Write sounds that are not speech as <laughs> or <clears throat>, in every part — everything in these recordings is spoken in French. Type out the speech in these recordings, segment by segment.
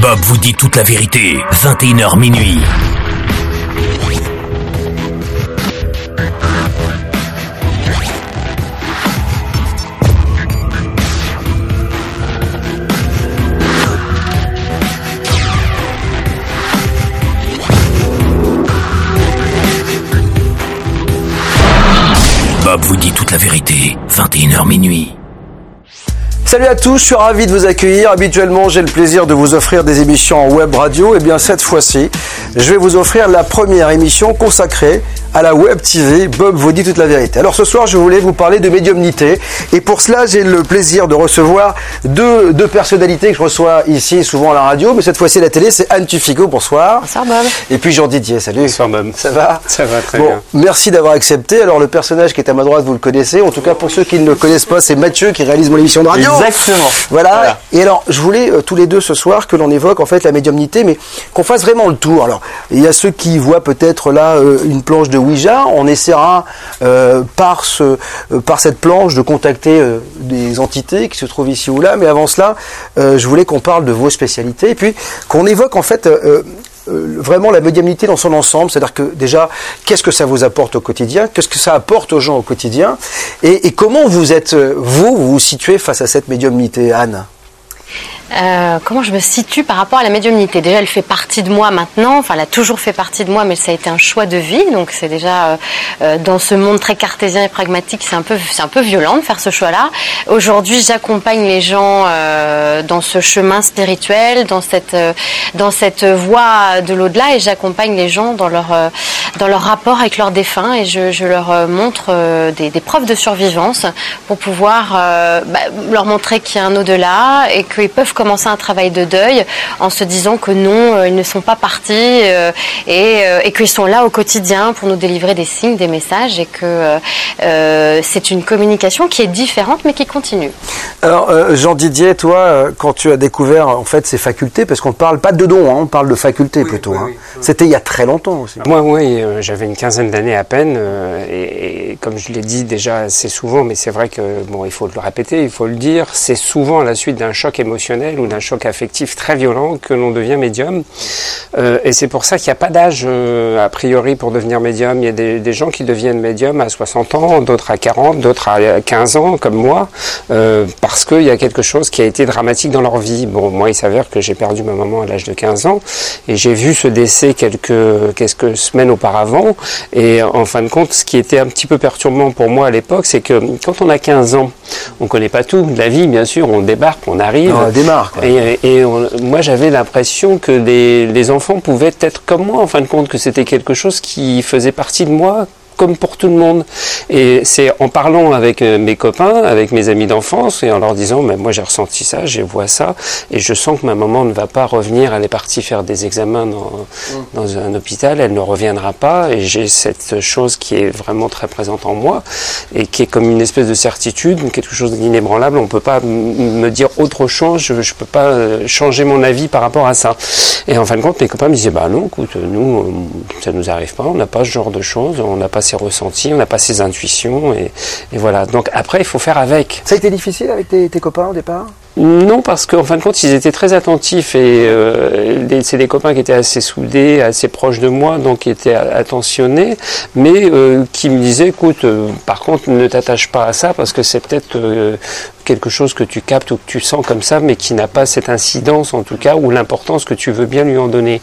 Bob vous dit toute la vérité, 21h minuit. Bob vous dit toute la vérité, 21h minuit. Salut à tous, je suis ravi de vous accueillir. Habituellement, j'ai le plaisir de vous offrir des émissions en web radio. Et bien cette fois-ci, je vais vous offrir la première émission consacrée à la web TV. Bob vous dit toute la vérité. Alors ce soir, je voulais vous parler de médiumnité. Et pour cela, j'ai le plaisir de recevoir deux, deux personnalités que je reçois ici, souvent à la radio, mais cette fois-ci à la télé. C'est Anne Tufico, bonsoir. Bonsoir Bob. Et puis Jean Didier, salut. Bonsoir Bob. Ça va? Ça va très Bon, bien. merci d'avoir accepté. Alors le personnage qui est à ma droite, vous le connaissez. En tout cas, pour ceux qui ne le connaissent pas, c'est Mathieu qui réalise mon émission de radio. Exactement. Voilà. Voilà. Et alors, je voulais euh, tous les deux ce soir que l'on évoque en fait la médiumnité, mais qu'on fasse vraiment le tour. Alors, il y a ceux qui voient peut-être là euh, une planche de Ouija. On essaiera euh, euh, par cette planche de contacter euh, des entités qui se trouvent ici ou là. Mais avant cela, je voulais qu'on parle de vos spécialités et puis qu'on évoque en fait. vraiment la médiumnité dans son ensemble, c'est-à-dire que déjà, qu'est-ce que ça vous apporte au quotidien, qu'est-ce que ça apporte aux gens au quotidien, et, comment vous êtes, vous, vous vous situez face à cette médiumnité, Anne? Euh, comment je me situe par rapport à la médiumnité? Déjà, elle fait partie de moi maintenant. Enfin, elle a toujours fait partie de moi, mais ça a été un choix de vie. Donc, c'est déjà euh, euh, dans ce monde très cartésien et pragmatique, c'est un peu, c'est un peu violent de faire ce choix-là. Aujourd'hui, j'accompagne les gens euh, dans ce chemin spirituel, dans cette, euh, dans cette voie de l'au-delà, et j'accompagne les gens dans leur, dans leur rapport avec leurs défunts, et je, je leur montre des, des preuves de survivance pour pouvoir bah, leur montrer qu'il y a un au-delà et qu'ils peuvent commencer un travail de deuil en se disant que non, euh, ils ne sont pas partis euh, et, euh, et qu'ils sont là au quotidien pour nous délivrer des signes, des messages et que euh, c'est une communication qui est différente mais qui continue. Alors, euh, Jean Didier, toi, quand tu as découvert en fait ces facultés, parce qu'on ne parle pas de dons, hein, on parle de facultés plutôt. oui, hein. oui. C'était il y a très longtemps aussi. Moi, oui, euh, j'avais une quinzaine d'années à peine, euh, et, et comme je l'ai dit déjà assez souvent, mais c'est vrai que bon, il faut le répéter, il faut le dire, c'est souvent à la suite d'un choc émotionnel ou d'un choc affectif très violent que l'on devient médium. Euh, et c'est pour ça qu'il n'y a pas d'âge euh, a priori pour devenir médium. Il y a des, gens qui deviennent médium à 60 ans, d'autres à 40, d'autres à 15 ans, comme moi, euh, parce qu'il y a quelque chose qui a été dramatique dans leur vie. Bon, moi, il s'avère que j'ai perdu ma maman à l'âge de 15 ans, et j'ai vu ce décès quelques, quelques semaines auparavant. Et en fin de compte, ce qui était un petit peu perturbant pour moi à l'époque, c'est que quand on a 15 ans, on connaît pas tout la vie, bien sûr, on débarque, on arrive. On Et, moi, j'avais l'impression que les enfants pouvaient être comme moi, en fin de compte, que c'était quelque chose qui faisait partie de moi comme pour tout le monde. Et c'est en parlant avec euh, mes copains, avec mes amis d'enfance, et en leur disant, mais moi j'ai ressenti ça, je vois ça, et je sens que ma maman ne va pas revenir, elle est partie faire des examens dans, dans un hôpital, elle ne reviendra pas, et j'ai cette chose qui est vraiment très présente en moi, et qui est comme une espèce de certitude, quelque chose d'inébranlable, on peut pas me dire autre chose, je, je peux pas euh, changer mon avis par rapport à ça. Et en fin de compte, mes copains me disaient, bah non, écoute, nous, euh, ça nous arrive pas, on n'a pas ce genre de choses, on n'a pas ces ressentis, on n'a pas ces intuitions, et, et voilà. Donc après, il faut faire avec. Ça a été difficile avec tes, tes copains au départ? Non, parce qu'en fin de compte, ils étaient très attentifs et euh, c'est des copains qui étaient assez soudés, assez proches de moi, donc qui étaient attentionnés, mais euh, qui me disaient, écoute, euh, par contre, ne t'attache pas à ça parce que c'est peut-être quelque chose que tu captes ou que tu sens comme ça, mais qui n'a pas cette incidence en tout cas ou l'importance que tu veux bien lui en donner.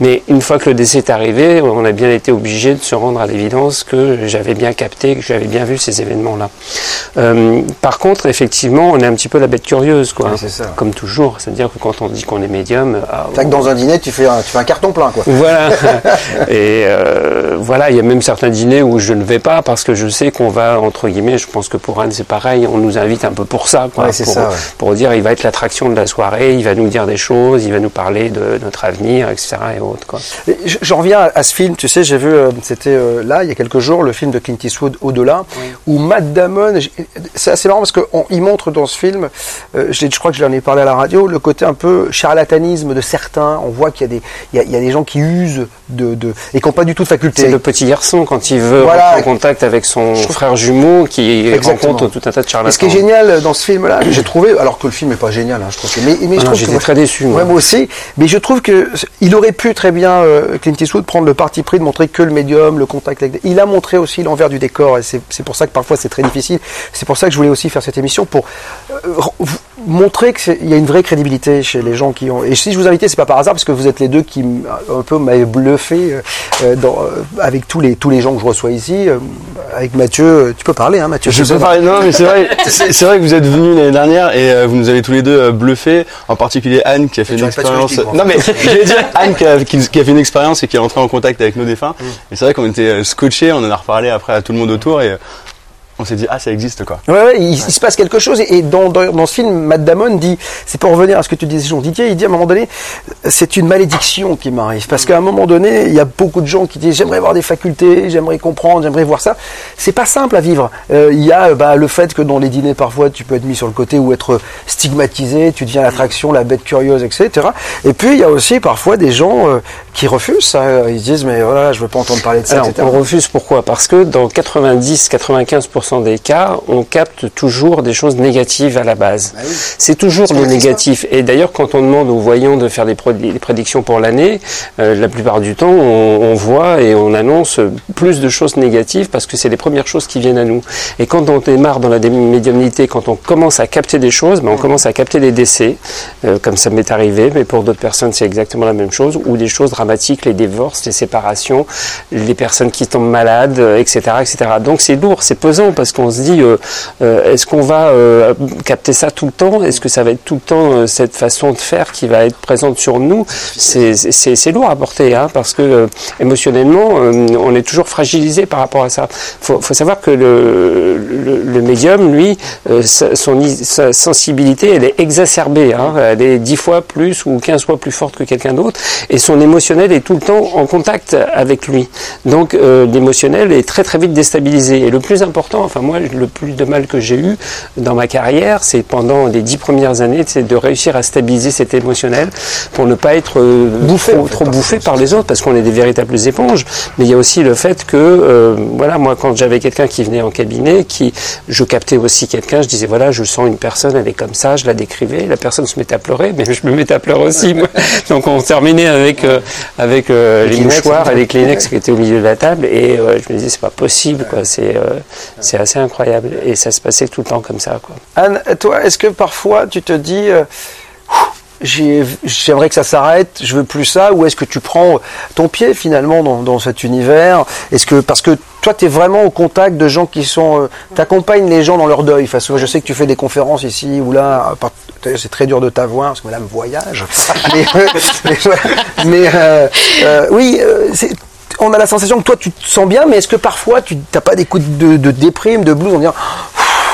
Mais une fois que le décès est arrivé, on a bien été obligé de se rendre à l'évidence que j'avais bien capté, que j'avais bien vu ces événements-là. Euh, par contre, effectivement, on est un petit peu la bête curieuse, quoi. C'est ça. Comme toujours, c'est-à-dire que quand on dit qu'on est médium, ah, que dans un dîner, tu fais un, tu fais un carton plein, quoi. voilà. <laughs> Et euh, voilà, il y a même certains dîners où je ne vais pas parce que je sais qu'on va, entre guillemets, je pense que pour Anne c'est pareil, on nous invite un peu pour ça, quoi. Ouais, c'est pour, ça, ouais. pour dire il va être l'attraction de la soirée, il va nous dire des choses, il va nous parler de notre avenir, etc. et autres, quoi. J'en reviens à, ce film, tu sais, j'ai vu, euh, c'était euh, là, il y a quelques jours, le film de Clint Eastwood, Au-delà, où Matt Damon, c'est assez marrant parce qu'il montre dans ce film, euh, je, crois que je l'en ai parlé à la radio, le côté un peu charlatanisme de certains. On voit qu'il y, a des- il y a, il y a des gens qui usent de, de et qui n'ont pas du tout de faculté. C'est le petit garçon quand il veut Voilà. en contact avec son frère jumeau qui Exactement. rencontre tout un tas de charlatans. Et ce qui est génial dans ce film-là, <clears throat> j'ai trouvé, alors que le film n'est pas génial, hein, je trouve que, mais, mais je Ah non, trouve j'étais très déçu, moi. Ouais, moi aussi, mais je trouve que il aurait pu très bien euh, Clint Eastwood prendre le parti pris de montrer que le médium, le contact avec. Il a montré aussi l'envers du décor, et c'est pour ça que parfois c'est très difficile. C'est pour ça que je voulais aussi faire cette émission pour euh, montrer qu'il y a une vraie crédibilité chez les gens qui ont. Et si je vous invitais, c'est pas par hasard parce que vous êtes les deux qui un peu m'avaient bluffé euh, euh, dans, euh, avec tous les tous les gens que je reçois ici. euh, avec Mathieu, tu peux parler, hein, Mathieu. Je peux parler, non, mais c'est vrai, <laughs> c'est vrai que vous êtes venus l'année dernière et euh, vous nous avez tous les deux bluffés, en particulier Anne qui a fait une expérience. Non mais <laughs> je vais dire Anne qui a, qui- qui a fait une expérience et qui est entrée en contact avec nos défunts. Mm. Et c'est vrai qu'on était scotchés, on en a reparlé après à tout le monde autour et on s'est dit ah ça existe quoi. Ouais, ouais, il, il se passe quelque chose. Et dans, dans, dans ce film, Matt Damon dit, c'est pour revenir à ce que tu disais, Jean Didier, il dit à un moment donné, c'est une malédiction qui m'arrive. Parce qu'à un moment donné, il y a beaucoup de gens qui disent, j'aimerais avoir des facultés, j'aimerais comprendre, j'aimerais voir ça. C'est pas simple à vivre. Euh, il y a bah, le fait que dans les dîners, parfois, tu peux être mis sur le côté ou être stigmatisé, tu deviens l'attraction, la bête curieuse, etc. Et puis, il y a aussi parfois des gens euh, qui refusent ça. Ils disent, mais voilà, je veux pas entendre parler de ça, Alors, etc. on refuse pourquoi? Parce que dans 90-95% des cas, on capte toujours des choses négatives à la base. Bah C'est toujours le négatif. Et d'ailleurs, quand on demande aux voyants de faire des, prédictions pour l'année, euh, la plupart du temps, on, on voit et on annonce plus de choses négatives parce que c'est les premières choses qui viennent à nous. Et quand on démarre dans la médiumnité, quand on commence à capter des choses, ben, on commence à capter des décès, euh, comme ça m'est arrivé, mais pour d'autres personnes, c'est exactement la même chose, ou des choses les divorces, les séparations, les personnes qui tombent malades, euh, etc., etc. Donc c'est lourd, c'est pesant parce qu'on se dit, euh, euh, est-ce qu'on va capter ça tout le temps? Est-ce que ça va être tout le temps cette façon de faire qui va être présente sur nous? C'est lourd à porter, hein, parce que émotionnellement, on est toujours fragilisé par rapport à ça. faut, faut savoir que le, le, médium, lui, son, sa sensibilité, elle est exacerbée. Hein, elle est 10 fois plus ou 15 fois plus forte que quelqu'un d'autre. Et son émotionnel est tout le temps en contact avec lui. Donc euh, l'émotionnel est très très vite déstabilisé. Et le plus important, enfin moi, le plus de mal que j'ai eu dans ma carrière, c'est pendant les 10 premières années, c'est de réussir à stabiliser cet émotionnel pour ne pas être euh, Bouffé, trop, trop bouffé par les autres, parce qu'on est des véritables éponges. Mais il y a aussi le fait que, euh, voilà, moi, quand j'avais quelqu'un qui venait en cabinet, qui, je captais aussi quelqu'un, je disais, voilà, je sens une personne, elle est comme ça, je la décrivais, la personne se mettait à pleurer, mais je me mettais à pleurer aussi, moi. <laughs> Donc on terminait avec, euh, avec euh, les Kleenex, mouchoirs et les. Kleenex qui étaient au milieu de la table, et euh, je me disais, c'est pas possible, quoi, c'est euh, c'est assez incroyable. Et ça se passait tout le temps comme ça, quoi. Anne, toi, est-ce que parfois tu te dis, euh, j'ai- j'aimerais que ça s'arrête, je veux plus ça, ou est-ce que tu prends ton pied finalement dans, dans cet univers? Est-ce que parce que toi, tu es vraiment au contact de gens qui sont, tu accompagnes les gens dans leur deuil. Enfin, je sais que tu fais des conférences ici ou là. C'est très dur de t'avoir parce que Madame voyage. <laughs> mais mais, voilà. Mais, euh, euh, oui, euh, c'est- on a la sensation que toi, tu te sens bien, mais est-ce que parfois, tu n'as pas des coups de, de déprime, de blues en disant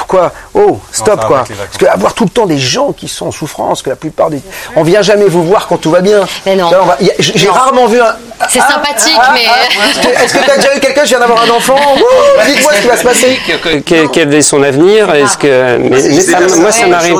quoi Oh, stop quoi. Parce que avoir tout le temps des gens qui sont en souffrance, que la plupart des, on vient jamais vous voir quand tout va bien. Mais non. Va- J'ai rarement vu un. C'est Ah, sympathique, ah, mais- ah, Est-ce que- est-ce que tu as déjà eu quelqu'un qui vient d'avoir un enfant <laughs> Dites-moi ce qui va se passer. Que- que- Quel est son avenir Est-ce que mais, mais ça- moi ça m'arrive.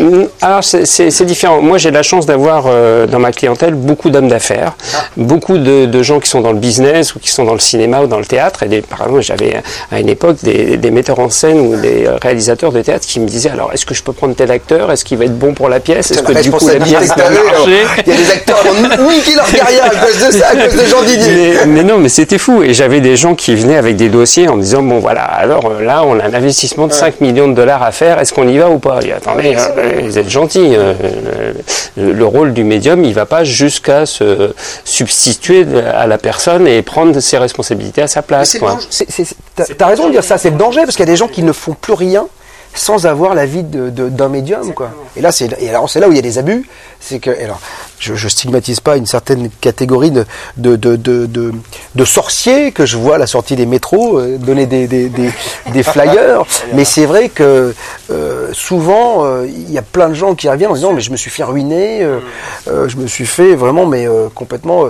Mm, Alors c'est- différent. Moi j'ai la chance d'avoir euh, dans ma clientèle beaucoup d'hommes d'affaires, beaucoup de, de gens qui sont dans le business ou qui sont dans le cinéma ou dans le théâtre. Et des- par exemple j'avais à une époque des, des metteurs en scène ou des euh, réalisateurs de théâtre qui me disaient alors est-ce que je peux prendre tel acteur? Est-ce qu'il va être bon pour la pièce? Est-ce que du coup la pièce va alors. marcher? Il y a des acteurs qui ont niqué leur carrière à cause de ça, à cause de Jean Didier. mais, mais non, mais c'était fou. Et j'avais des gens qui venaient avec des dossiers en me disant bon voilà, alors euh, là on a un investissement de 5 millions de dollars à faire. Est-ce qu'on y va ou pas? Et attendez, hein, vous êtes gentils. euh, le rôle du médium, il va pas jusqu'à se substituer à la personne et prendre ses responsabilités à sa place. t'as raison de dire ça, c'est le danger parce qu'il y a des gens qui ne font plus rien sans avoir l'avis de- de- d'un médium quoi. Et là c'est et alors c'est là où il y a des abus, c'est que alors je, je stigmatise pas une certaine catégorie de de, sorciers que je vois à la sortie des métros euh, donner des, des, des, des <laughs> flyers, mais c'est vrai que euh, souvent euh, il y a plein de gens qui reviennent en disant mais je me suis fait ruiner, euh, je me suis fait vraiment mais complètement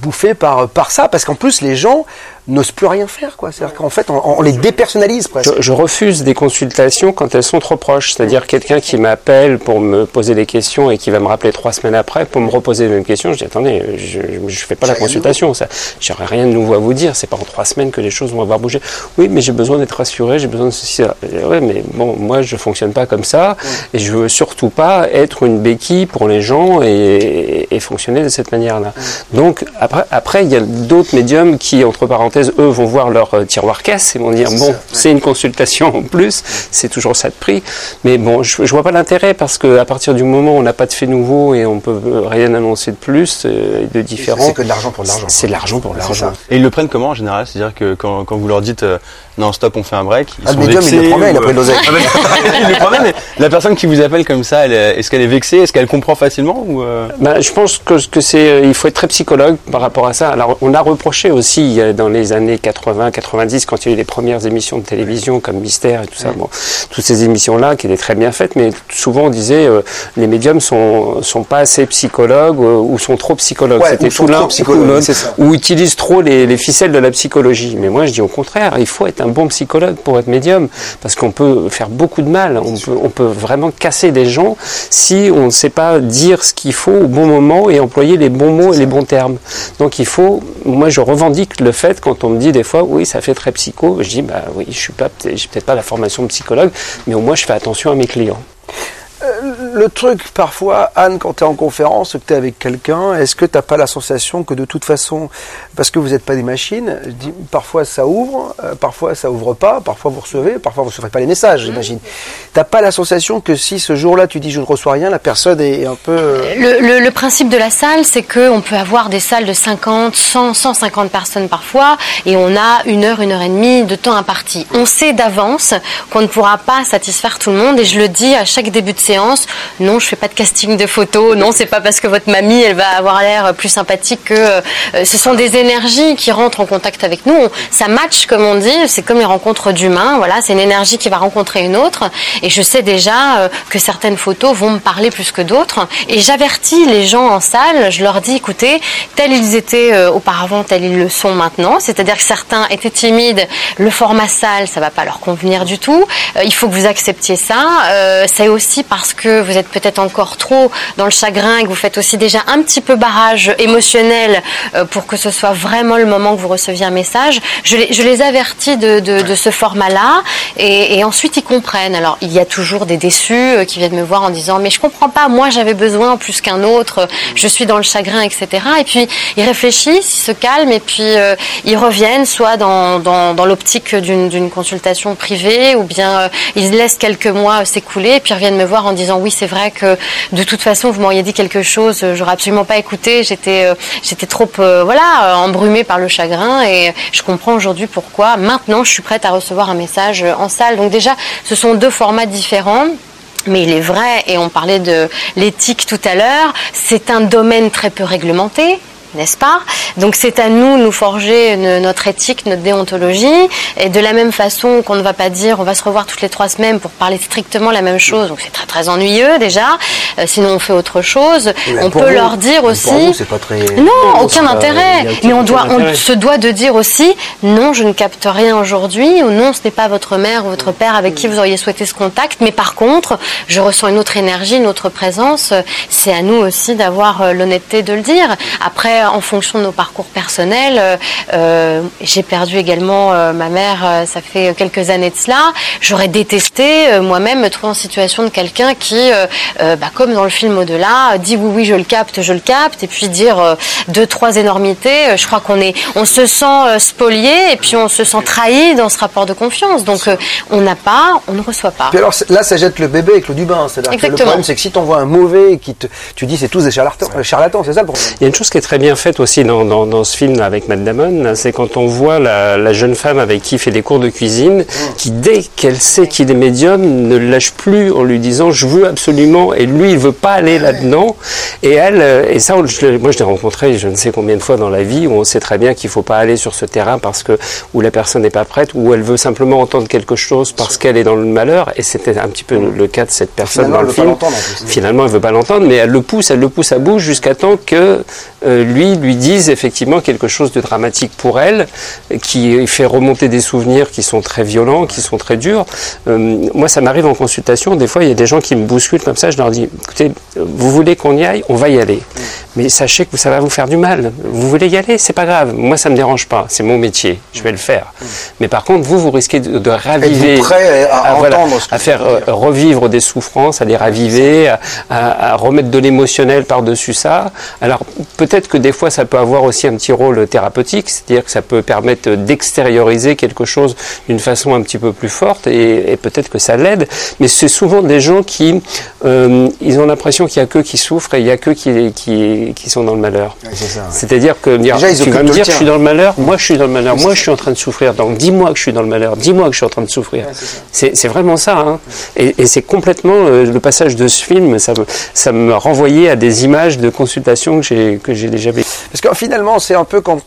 bouffer par par ça. Parce qu'en plus les gens n'osent plus rien faire quoi. C'est-à-dire qu'en fait on, on les dépersonnalise presque. Je, je refuse des consultations quand elles sont trop proches. C'est-à-dire quelqu'un qui m'appelle pour me poser des questions et qui va me rappeler trois semaines après, pour me reposer les mêmes questions. Je dis attendez, je ne fais pas la consultation. Ça, j'aurais rien de nouveau à vous dire. C'est pas en trois semaines que les choses vont avoir bougé. Oui, mais j'ai besoin d'être rassuré. J'ai besoin de ceci. Ouais, mais bon, moi je fonctionne pas comme ça et je veux surtout pas être une béquille pour les gens et, et fonctionner de cette manière-là. Donc après, après il y a d'autres médiums qui, entre parenthèses, eux vont voir leur euh, tiroir caisse et vont dire bon, c'est une consultation en plus. C'est toujours ça de prix. Mais bon, je, je vois pas l'intérêt parce que à partir du moment où on n'a pas de fait nouveau et on peut rien annoncer de plus, euh, de différent. C'est que de l'argent pour de l'argent. C'est de l'argent pour de l'argent. Et ils le prennent comment en général? C'est-à-dire que quand, quand vous leur dites euh, non stop on fait un break, ils Ah, le sont médium, il vexés le promet, il a ou, pris de l'oseille. <laughs> Ah, il le promet, mais la personne qui vous appelle comme ça, elle est- est-ce qu'elle est vexée? Est-ce qu'elle comprend facilement ou euh, Bah, je pense que, que c'est, euh, il faut être très psychologue par rapport à ça. Alors, on a reproché aussi euh, dans les années 80, 90, quand il y a eu les premières émissions de télévision comme Mystère et tout ça, bon, toutes ces émissions-là qui étaient très bien faites, mais souvent on disait euh, les médiums sont sont pas assez psychologues euh, ou sont trop psychologues. Ouais, C'était tout l'un ou utilisent trop les, les ficelles de la psychologie. Mais moi, je dis au contraire, il faut être un bon psychologue pour être médium, parce qu'on peut faire beaucoup de mal. On peut, on peut vraiment casser des gens si on ne sait pas dire ce qu'il faut au bon moment et employer les bons mots et les bons termes. Donc il faut, moi je revendique le fait quand on me dit des fois, oui, ça fait très psycho, je dis, bah oui, je suis pas, j'ai peut-être pas la formation de psychologue, mais au moins je fais attention à mes clients. Le truc, parfois, Anne, quand tu es en conférence, que tu es avec quelqu'un, est-ce que tu pas la sensation que de toute façon, parce que vous n'êtes pas des machines, je dis, parfois ça ouvre, euh, parfois ça ouvre pas, parfois vous recevez, parfois vous ne recevez pas les messages, j'imagine. T'as pas la sensation que si ce jour-là tu dis je ne reçois rien, la personne est un peu... euh, Le, le- le principe de la salle, c'est qu'on peut avoir des salles de 50, 100, 150 personnes parfois, et on a une heure, une heure et demie de temps imparti. On sait d'avance qu'on ne pourra pas satisfaire tout le monde, et je le dis à chaque début de séance. Non, je fais pas de casting de photos. Non, c'est pas parce que votre mamie, elle va avoir l'air plus sympathique que euh, ce sont des énergies qui rentrent en contact avec nous. Ça match, comme on dit. C'est comme les rencontres d'humains. Voilà, c'est une énergie qui va rencontrer une autre. Et je sais déjà euh, que certaines photos vont me parler plus que d'autres. Et j'avertis les gens en salle. Je leur dis, écoutez, tels ils étaient euh, auparavant, tels ils le sont maintenant. C'est-à-dire que certains étaient timides. Le format salle, ça va pas leur convenir du tout. Il faut que vous acceptiez ça. C'est aussi parce que êtes peut-être encore trop dans le chagrin et que vous faites aussi déjà un petit peu barrage émotionnel euh, pour que ce soit vraiment le moment que vous receviez un message. Je les, avertis de, ce format-là et, ensuite ils comprennent. Alors il y a toujours des déçus euh, qui viennent me voir en disant mais je comprends pas, moi j'avais besoin plus qu'un autre, je suis dans le chagrin, etc. Et puis ils réfléchissent, ils se calment et puis euh, ils reviennent soit dans, dans, dans l'optique d'une consultation privée ou bien euh, ils laissent quelques mois euh, s'écouler et puis reviennent me voir en disant oui c'est vrai que de toute façon vous m'auriez dit quelque chose, euh, j'aurais absolument pas écouté, j'étais euh, trop euh, voilà embrumée par le chagrin et je comprends aujourd'hui pourquoi. Maintenant je suis prête à recevoir un message en salle. Donc déjà ce sont deux formats différents. Mais il est vrai, et on parlait de l'éthique tout à l'heure, c'est un domaine très peu réglementé, n'est-ce pas? Donc c'est à nous de nous forger une- notre éthique, notre déontologie, et de la même façon qu'on ne va pas dire on va se revoir toutes les trois semaines pour parler strictement la même chose, donc c'est très très ennuyeux déjà, Euh, sinon on fait autre chose, on peut vous. leur dire aussi... vous, pas très... Non, aucun intérêt. Mais on doit, on se doit de dire aussi non, je ne capte rien aujourd'hui, ou non, ce n'est pas votre mère ou votre père avec qui vous auriez souhaité ce contact. Mais par contre, je ressens une autre énergie, une autre présence. C'est à nous aussi d'avoir euh, l'honnêteté de le dire. Après, en fonction de nos parcours personnels, euh, euh, j'ai perdu également euh, ma mère. ça fait quelques années de cela. J'aurais détesté euh, moi-même me trouver en situation de quelqu'un qui, bah, comme dans le film au-delà, dit oui oui je le capte, je le capte, et puis dire euh, deux trois énormités. Je crois qu'on est, on se sent euh, spolié et puis on se sent trahi dans ce rapport de confiance. Donc euh, on n'a pas, on ne reçoit pas. Puis alors là, ça jette le bébé avec l'eau du bain. C'est-à-dire que le problème, c'est que si t'envoies un mauvais qui te, tu dis c'est tous des charlatans, charlatans, c'est ça le problème. Il y a une chose qui est très bien faite aussi dans, dans, dans ce film avec Matt Damon, c'est quand on voit la, la jeune femme avec qui il fait des cours de cuisine, qui dès qu'elle sait qu'il est médium, ne lâche plus en lui disant je veux absolument, et lui il veut pas aller là-dedans. Et elle, euh, et ça, moi je l'ai rencontré je ne sais combien de fois dans la vie, où on sait très bien qu'il faut pas aller sur ce terrain parce que où la personne n'est pas prête, où elle veut simplement entendre quelque chose parce qu'elle est dans le malheur, et c'était un petit peu le, cas de cette personne Finalement, dans elle le veut pas film. Finalement, elle veut pas l'entendre, mais elle le pousse, elle le pousse à bout jusqu'à temps que euh, lui lui dise effectivement quelque chose de dramatique pour elle, qui fait remonter des souvenirs qui sont très violents, qui sont très durs. Euh, moi, ça m'arrive en consultation. Des fois, il y a des gens qui me bousculent comme ça. Je leur dis, écoutez, vous voulez qu'on y aille? On va y aller. Mais sachez que ça va vous faire du mal. Vous voulez y aller, c'est pas grave. Moi, ça me dérange pas. C'est mon métier. Je vais le faire. Mais par contre, vous, vous risquez de, de raviver, prêt à, à, voilà, ce que à faire euh, revivre des souffrances, à les raviver, à, remettre de l'émotionnel par-dessus ça. Alors peut-être que des fois ça peut avoir aussi un petit rôle thérapeutique, c'est-à-dire que ça peut permettre d'extérioriser quelque chose d'une façon un petit peu plus forte et, et peut-être que ça l'aide. Mais c'est souvent des gens qui euh, ils ont l'impression qu'il y a qu'eux qui souffrent et il y a qu'eux qui, qui, qui sont dans le malheur. ouais. C'est-à-dire que dire, Déjà, tu vas me dire je suis dans le malheur, moi je suis dans le malheur, moi je suis en train de souffrir. Donc dis-moi que je suis dans le malheur, dis-moi que je suis en train de souffrir. C'est c'est vraiment ça. Hein. Et, et c'est complètement euh, le passage de ce film, ça me, ça me renvoyait à des images de consultation que j'ai déjà vécues. Parce que finalement, c'est un peu quand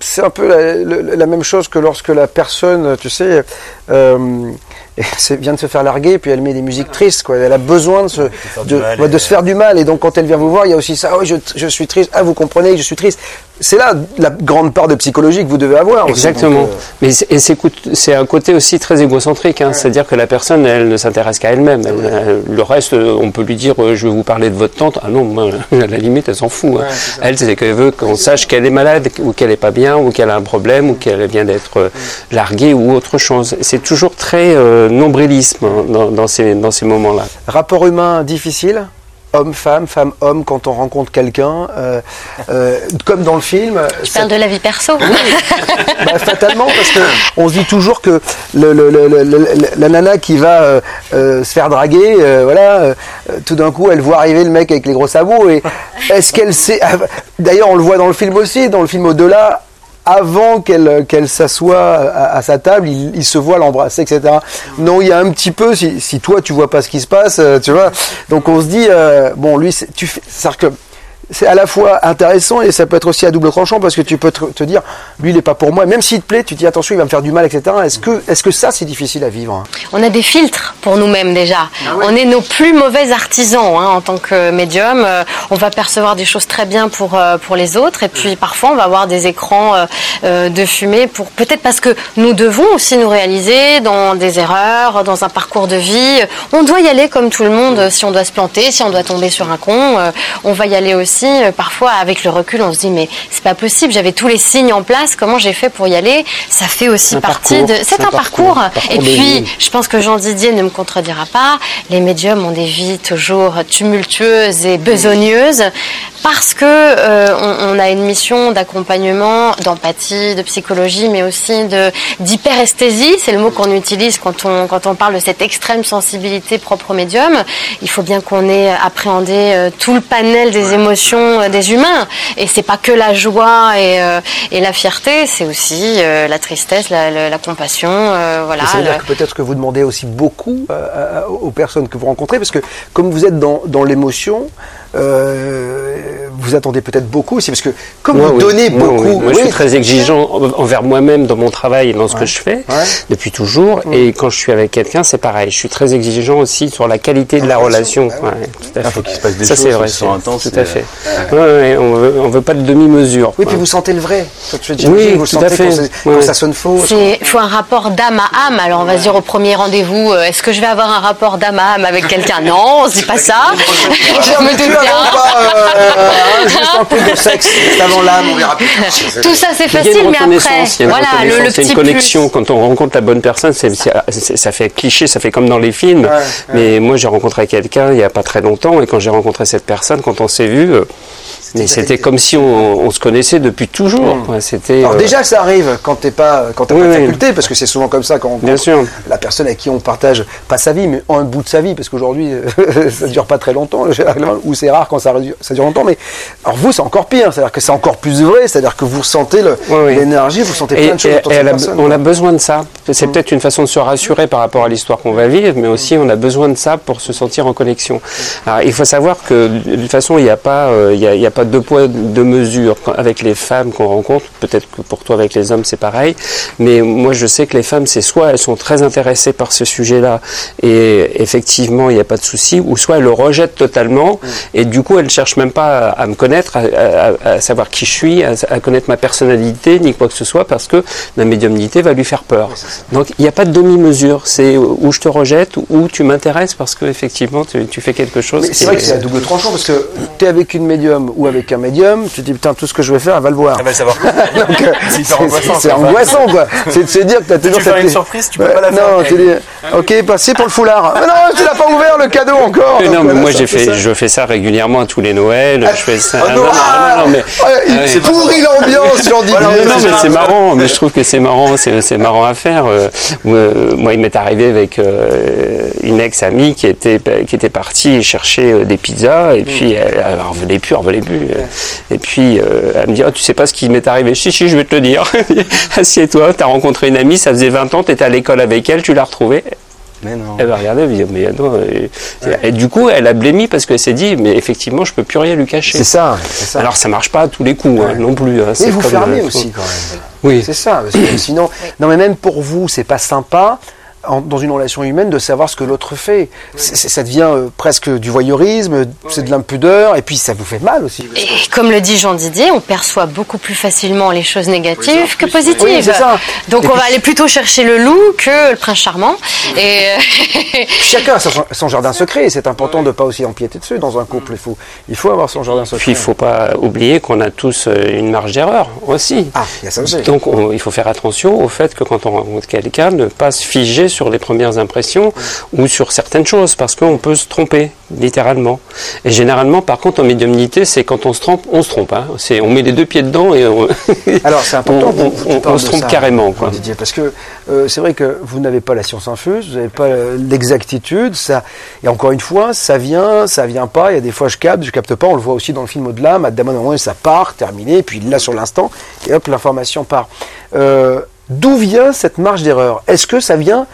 c'est un peu la même chose que lorsque la personne, tu sais, euh, <laughs> c'est- vient de se faire larguer, puis elle met des musiques tristes, quoi. Elle a besoin de se, de, mal, ouais, de et- se faire du mal, et donc quand elle vient vous voir, il y a aussi ça. Ah oui, je, je suis triste. Ah, vous comprenez, je suis triste. C'est là la grande part de psychologie que vous devez avoir. aussi. Exactement. Donc, euh, Mais c'est- un côté aussi très égocentrique, hein. c'est-à-dire que la personne, elle ne s'intéresse qu'à elle-même. Elle- elle- le reste, euh, on peut lui dire, euh, je vais vous parler de votre tante. Ah non, moi, <laughs> à la limite, elle s'en fout. hein. Elle, c'est qu'elle veut qu'on sache qu'elle est malade, ou qu'elle est pas bien, ou qu'elle a un problème, ou qu'elle vient d'être euh, larguée, ou autre chose. C'est toujours très euh, nombrilisme hein, dans, dans ces, dans ces moments-là. Rapport humain difficile? Homme-femme, femme-homme, quand on rencontre quelqu'un, euh, euh, comme dans le film. Tu parles de la vie perso. Bah, fatalement, parce que on se dit toujours que le, le- le- le- le- la nana qui va euh, se faire draguer, voilà, tout d'un coup, elle voit arriver le mec avec les gros sabots. Et est-ce qu'elle sait ah, D'ailleurs, on le voit dans le film aussi, dans le film au-delà. Avant qu'elle qu'elle s'assoie à, sa table, il, il se voit l'embrasser, etc. Non, il y a un petit peu. Si, si toi tu vois pas ce qui se passe, euh, tu vois. Donc on se dit euh, bon, lui, tu fais, que c'est à la fois intéressant et ça peut être aussi à double tranchant parce que tu peux te, te dire, lui, il est pas pour moi. Même s'il te plaît, tu te dis attention, il va me faire du mal, etc. Est-ce que, est-ce que ça, c'est difficile à vivre hein? On a des filtres pour nous-mêmes déjà. Ah On est nos plus mauvais artisans hein, en tant que médium. Euh, on va percevoir des choses très bien pour euh, pour les autres et puis parfois on va avoir des écrans euh, de fumée pour peut-être parce que nous devons aussi nous réaliser dans des erreurs, dans un parcours de vie. On doit y aller comme tout le monde. Si on doit se planter, si on doit tomber sur un con, on va y aller aussi. Euh, Parfois avec le recul, on se dit mais c'est pas possible. J'avais tous les signes en place. Comment j'ai fait pour y aller? Ça fait aussi Un partie parcours. de. C'est un, Un parcours. Et puis je pense que Jean Didier ne me contredira pas. Les médiums ont des vies toujours tumultueuses et besogneuses parce que euh, on, on a une mission d'accompagnement, d'empathie, de psychologie, mais aussi de d'hyperesthésie. C'est le mot qu'on utilise quand on quand on parle de cette extrême sensibilité propre au médium. Il faut bien qu'on ait appréhendé euh, tout le panel des émotions euh, des humains. Et c'est pas que la joie et, euh, et la fierté, c'est aussi euh, la tristesse, la, la- la compassion, euh, voilà. Ça veut le- dire que peut-être que vous demandez aussi beaucoup aux personnes que vous rencontrez, parce que comme vous êtes dans, dans l'émotion, euh, vous attendez peut-être beaucoup aussi, parce que comme Moi, vous oui. donnez Moi, beaucoup, oui. Moi, je suis très exigeant en- envers moi-même dans mon travail et dans ce Ouais. que je fais Ouais. depuis toujours. Et quand je suis avec quelqu'un, c'est pareil. Je suis très exigeant aussi sur la qualité de la relation. Ouais, tout à Il faut fait. qu'il se passe des Ça, choses c'est vrai. qui sont intenses. Tout à fait. Ouais, ouais, on veut, on veut pas de demi-mesure. oui, quoi. puis vous sentez le vrai. Oui, vous tout à sentez fait. quand, ça sonne faux. C'est faut un rapport d'âme à âme. Alors on va se dire au premier rendez-vous, euh, est-ce que je vais avoir un rapport d'âme à âme avec quelqu'un? Non, on se dit pas ça. <laughs> je me avant, pas, juste un peu de sexe juste avant l'âme, on verra plus. Tout ça c'est Il y a facile, une mais après, reconnaissance, il y a une voilà, le, reconnaissance, le il y a petit une connexion. plus. Quand on rencontre la bonne personne, c'est- c'est- c'est- ça fait cliché, ça fait comme dans les films. Ouais, ouais. Mais moi, j'ai rencontré quelqu'un il y a pas très longtemps, et quand j'ai rencontré cette personne, quand on s'est vu, euh, mais c'était comme si on, on se connaissait depuis toujours. C'était. Alors euh, déjà, ça arrive quand t'es pas, quand t'as Oui, pas de oui. faculté, parce que c'est souvent comme ça quand on Bien sûr. la personne avec qui on partage pas sa vie, mais un bout de sa vie, parce qu'aujourd'hui, <laughs> ça dure pas très longtemps, ou c'est rare quand ça, dure- ça dure longtemps. Mais alors vous, c'est encore pire, c'est-à-dire que c'est encore plus vrai, c'est-à-dire que vous ressentez Oui, l'énergie, vous sentez Et, plein de choses et- et a- on a besoin de ça. C'est peut-être une façon de se rassurer par rapport à l'histoire qu'on va vivre, mais aussi on a besoin de ça pour se sentir en connexion. Alors, il faut savoir que de toute façon, il n'y a pas, euh, il y a, il y a pas deux poids deux mesures avec les femmes qu'on rencontre. Peut-être que pour toi avec les hommes c'est pareil, mais moi je sais que les femmes c'est soit elles sont très intéressées par ce sujet-là et effectivement il n'y a pas de souci, ou soit elles le rejettent totalement et du coup elles cherchent même pas à, me connaître, à, à- à savoir qui je suis, à, à connaître ma personnalité ni quoi que ce soit parce que la médiumnité va lui faire peur. Donc il n'y a pas de demi-mesure, c'est où je te rejette ou tu m'intéresses parce que effectivement tu, tu fais quelque chose. C'est vrai que c'est à double tranchant parce que tu es avec une médium ou avec avec un médium, tu te dis putain tout ce que je vais faire, elle va le voir. Elle va le savoir. <laughs> Euh, <laughs> C'est hyper c'est- angoissant, C'est quoi. angoissant quoi. C'est de se dire que t'as toujours faire cette- une surprise, tu peux pas la faire. Non, tu dis ok, passez pour le foulard. Ah non, tu l'as pas ouvert le cadeau encore. Euh, non, mais moi c'est j'ai fait, je fais ça régulièrement à tous les Noëls. Je fais ça. Ah Ah, non, non, mais il ouais. pourrit l'ambiance, j'en dis Non, mais c'est marrant, mais je trouve que c'est marrant, c'est c'est marrant à faire. Euh, euh, moi, il m'est arrivé avec euh, une ex-amie qui était, qui était partie chercher euh, des pizzas, et puis elle, elle revenait plus, elle revenait plus. Et puis, euh, elle me dit, Ah, tu sais pas ce qui m'est arrivé Si, si, je vais te le dire. <laughs> Assieds-toi, t'as rencontré une amie, ça faisait 20 ans, t'étais à l'école avec elle, tu l'as retrouvée. Mais non. Elle va regarder, elle mais non. euh, Et du coup, elle a blémi parce qu'elle s'est dit, mais effectivement, je peux plus rien lui cacher. C'est ça, ça. Alors, ça marche pas à tous les coups, hein, non plus. hein, c'est vous fermez euh, aussi quand même. Oui. C'est ça, parce que sinon, non mais même pour vous, c'est pas sympa en- dans une relation humaine de savoir ce que l'autre fait. Ça devient euh, presque du voyeurisme, c'est de l'impudeur, et puis ça vous fait mal aussi. Et comme le dit Jean Didier, on perçoit beaucoup plus facilement les choses négatives que positives. Ça. Donc Et on puis- va aller plutôt chercher le loup que le prince charmant. Et <laughs> Chacun a son, <laughs> son jardin secret, et c'est important de pas aussi empiéter dessus dans un couple. Il faut, il faut avoir son jardin secret. Puis il faut pas oublier qu'on a tous euh, une marge d'erreur aussi. Ah, il y a ça aussi. Donc on- il faut faire attention au fait que quand on rencontre quelqu'un, ne pas se figer sur les premières impressions ou sur certaines choses, parce qu'on peut se tromper, littéralement. Et généralement, par contre, en médiumnité, c'est quand on se trompe, on se trompe. Hein. C'est, on met les deux pieds dedans et on, <laughs> Alors c'est important <laughs> on, se trompe ça, carrément. Quoi. Didier, parce que euh, c'est vrai que vous n'avez pas la science infuse, vous n'avez pas euh, l'exactitude, ça et encore une fois, ça vient, ça vient pas. Il y a des fois je capte, je capte pas. On le voit aussi dans le film Au-delà. Madame, à un moment donné, ça part, terminé, puis là sur l'instant, et hop, l'information part. Euh, D'où vient cette marge d'erreur? Est-ce que ça vient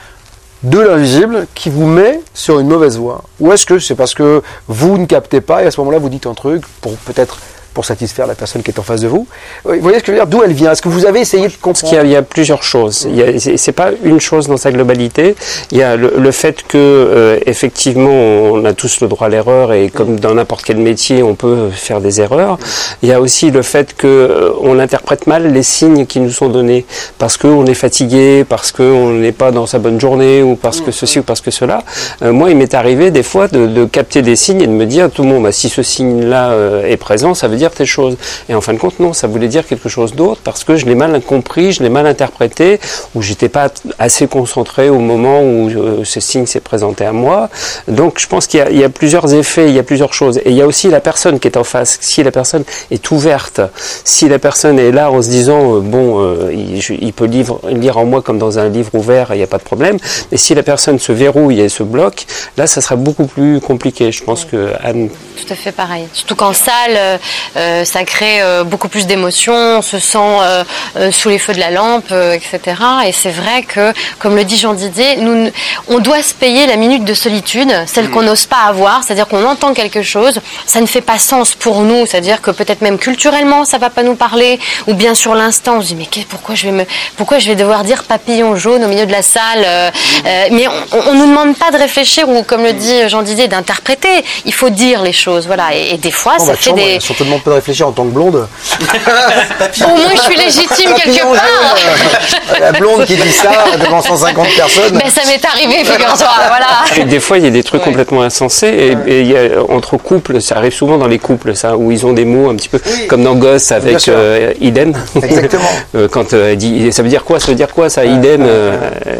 de l'invisible qui vous met sur une mauvaise voie. Ou est-ce que c'est parce que vous ne captez pas et à ce moment-là vous dites un truc pour peut-être pour satisfaire la personne qui est en face de vous Vous voyez ce que je veux dire D'où elle vient? Est-ce que vous avez essayé de Parce qu'il y comprendre a, il y a plusieurs choses. Il y a- c'est c'est pas une chose dans sa globalité. Il y a le, le fait que euh, effectivement on a tous le droit à l'erreur et comme dans n'importe quel métier on peut faire des erreurs. Il y a aussi le fait que euh, on interprète mal les signes qui nous sont donnés parce qu'on est fatigué, parce qu'on n'est pas dans sa bonne journée ou parce que ceci ou parce que cela. Euh, moi, il m'est arrivé des fois de, de capter des signes et de me dire tout le monde, bah, si ce signe-là euh, est présent, ça veut dire telle chose. Et en fin de compte, non, ça voulait dire quelque chose d'autre parce que je l'ai mal compris, je l'ai mal interprété, ou j'étais pas assez concentré au moment où euh, ce signe s'est présenté à moi. Donc, je pense qu'il y, a- il y a plusieurs effets, il y a plusieurs choses. Et il y a aussi la personne qui est en face. Si la personne est ouverte, si la personne est là en se disant, euh, bon, euh, il, je- il peut lire, lire en moi comme dans un livre ouvert, il n'y a pas de problème. Mais si la personne se verrouille et se bloque, là, ça sera beaucoup plus compliqué. Je pense que Anne tout à fait pareil. Surtout qu'en salle, euh, ça crée euh, beaucoup plus d'émotions, on se sent euh, euh, sous les feux de la lampe, euh, etc. Et c'est vrai que, comme le dit Jean Didier, nous, ne- on doit se payer la minute de solitude, celle qu'on n'ose pas avoir, c'est-à-dire qu'on entend quelque chose, ça ne fait pas sens pour nous, c'est-à-dire que peut-être même culturellement ça va pas nous parler, ou bien sur l'instant on se dit mais pourquoi je vais me, pourquoi je vais devoir dire papillon jaune au milieu de la salle, euh, euh, mais on, on nous demande pas de réfléchir ou comme le dit Jean Didier d'interpréter, il faut dire les choses, voilà, et, et des fois ça votre fait chambre, des, Demande pas de réfléchir en tant que blonde. <laughs> au moins je suis légitime quelque part. jaune, La blonde qui dit ça devant 150 personnes. Mais ça m'est arrivé, figure-toi, voilà. Et des fois, il y a des trucs Ouais. complètement insensés. Et, et il y a, entre couples, ça arrive souvent dans les couples, ça, où ils ont des mots un petit peu Oui. comme dans Gosse avec euh, idem. Exactement. <laughs> Euh, quand euh, elle dit, ça veut dire quoi Ça veut dire quoi ça Idem. euh,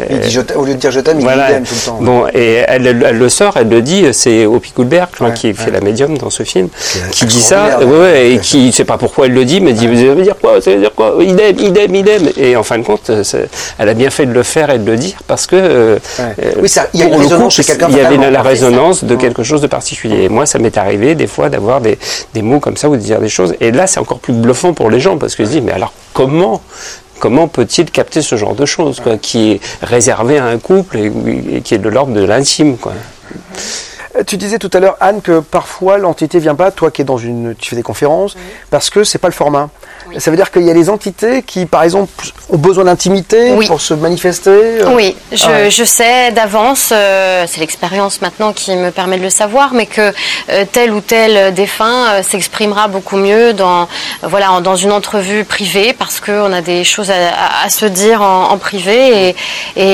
Il dit je au lieu de dire je t'aime, il voilà. dit idem tout le temps. Bon, et elle, elle- elle le sort, elle le dit, c'est Opie Goldberg, Ouais, qui fait ouais. la médium dans ce film, qui dit ça, ouais, ouais, et qui, je sais pas pourquoi elle le dit, mais dit, ça veut dire quoi Ça veut dire quoi? Idem, idem, idem. Et en fin de compte, elle a bien fait de le faire et de le dire parce que, euh, Oui, ça- il y le coup, chez il y avait la, résonance de quelque chose de particulier. Et moi, ça m'est arrivé des fois d'avoir des, des mots comme ça ou de dire des choses. Et là, c'est encore plus bluffant pour les gens parce que je dis, mais alors comment Comment peut-il capter ce genre de choses, quoi, qui est réservé à un couple et, et qui est de l'ordre de l'intime, quoi? Tu disais tout à l'heure, Anne, que parfois l'entité vient pas, toi qui es dans une, tu fais des conférences, parce que c'est pas le format. Ça veut dire qu'il y a des entités qui, par exemple, ont besoin d'intimité Oui. pour se manifester. euh, Oui, je, Ah ouais. je sais d'avance, euh, c'est l'expérience maintenant qui me permet de le savoir, mais que euh, tel ou tel défunt euh, s'exprimera beaucoup mieux dans, voilà, en- dans une entrevue privée parce qu'on a des choses à, à- à se dire en, en privé et,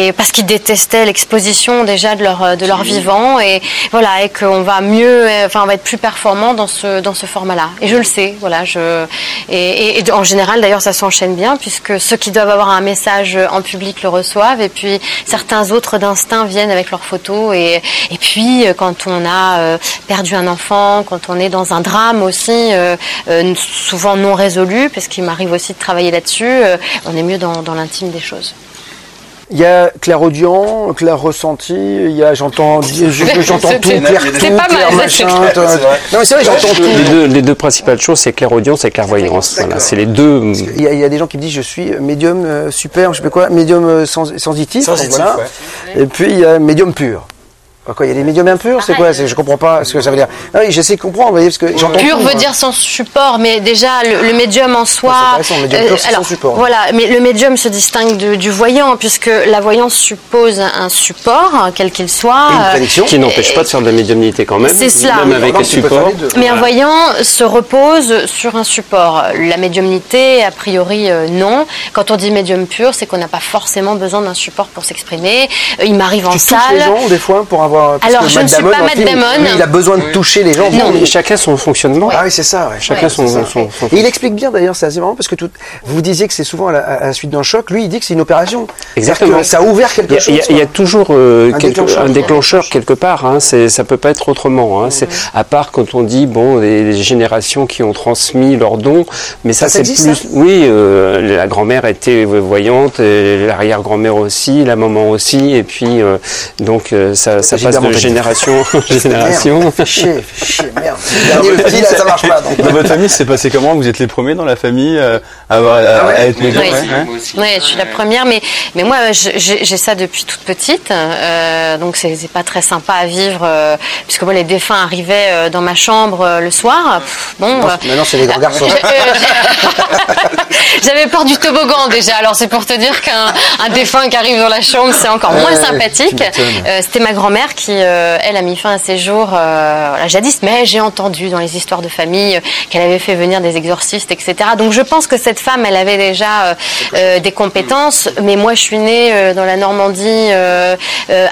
et parce qu'ils détestaient l'exposition déjà de leur, de leur vivant et voilà, et qu'on va mieux, enfin, on va être plus performant dans ce, dans ce format-là. Et je le sais, voilà, je, et, et- et en général d'ailleurs ça s'enchaîne bien puisque ceux qui doivent avoir un message en public le reçoivent et puis certains autres d'instinct viennent avec leurs photos et, et puis euh, quand on a euh, perdu un enfant, quand on est dans un drame aussi, euh, euh, souvent non résolu, parce qu'il m'arrive aussi de travailler là-dessus, euh, on est mieux dans, dans l'intime des choses. Il y a clair audient, clair ressenti, il y a j'entends, <laughs> je- je- j'entends tout, C'est- clair c'est tout, pas mal, clair ça, machin. Non mais c'est vrai, j'entends tout. Les deux, les deux principales choses, c'est clairaudience et clairvoyance. Voilà, c'est les deux. Il y, a, il y a des gens qui me disent je suis médium euh, super, je sais pas quoi, médium euh, sens- sensitif, Sensitif, voilà. Et puis il y a médium pur. Quoi, il y a des médiums impurs, c'est quoi Je comprends pas ce que ça veut dire. Ah oui, j'essaie de comprendre, vous voyez, parce que j'entends Pur tout, veut moi. dire sans support, mais déjà le, le médium en soi. Ouais, c'est intéressant, le médium pur, c'est sans support. Voilà, mais le médium se distingue de- du voyant puisque la voyance suppose un support, hein, quel qu'il soit. Et une euh, prédiction. Qui n'empêche pas de faire de la médiumnité quand même. C'est cela. Même avec les supports. Mais un voyant se repose sur un support. La médiumnité, a priori, euh, non. Quand on dit médium pur, c'est qu'on n'a pas forcément besoin d'un support pour s'exprimer. Euh, Il m'arrive en Tu touches les salle. gens des fois pour avoir. Parce Alors, que je Matt ne suis Damon, pas Matt film, Damon. lui, il a besoin de toucher les gens. Non. Bon, Et chacun son fonctionnement. Ah oui, c'est ça. ouais. Chacun son, c'est ça. son, son- Et il explique bien d'ailleurs, c'est assez marrant parce que tout, vous disiez que c'est souvent à la, à la suite d'un choc. Lui, il dit que c'est une opération. Exactement. que Ça a ouvert quelque Il y a, chose. il y a- il y a quoi. toujours euh, Un quelque- déclencheur. un déclencheur quelque part. Hein, ça peut pas être autrement. Hein, c'est, à part quand on dit bon, les, les générations qui ont transmis leurs dons, mais ça, c'est plus. ça oui, euh, la grand-mère était voyante, l'arrière-grand-mère aussi, la maman aussi, et puis euh, donc euh, ça, ça passe de génération <laughs> en génération. Merde, chier, merde. Le dernier, le petit, là, ça marche pas. donc. Dans votre famille, c'est passé comment? Vous êtes les premiers dans la famille euh, à, avoir, à, à être médium Oui. ouais, ouais. Oui, je suis la première, mais, mais moi, je- j'ai ça depuis toute petite, euh, donc c'est pas très sympa à vivre, euh, puisque moi, les défunts arrivaient euh, dans ma chambre euh, le soir. Pff, bon, Non, euh, Maintenant, c'est les grands garçons. <laughs> J'avais peur du toboggan déjà, alors c'est pour te dire qu'un un défunt qui arrive dans la chambre, c'est encore moins sympathique. Euh, C'était ma grand-mère qui, euh, elle, a mis fin à ses jours euh, jadis, mais j'ai entendu dans les histoires de famille euh, qu'elle avait fait venir des exorcistes, etc. Donc je pense que cette femme, elle avait déjà des compétences, mais moi je suis née dans la Normandie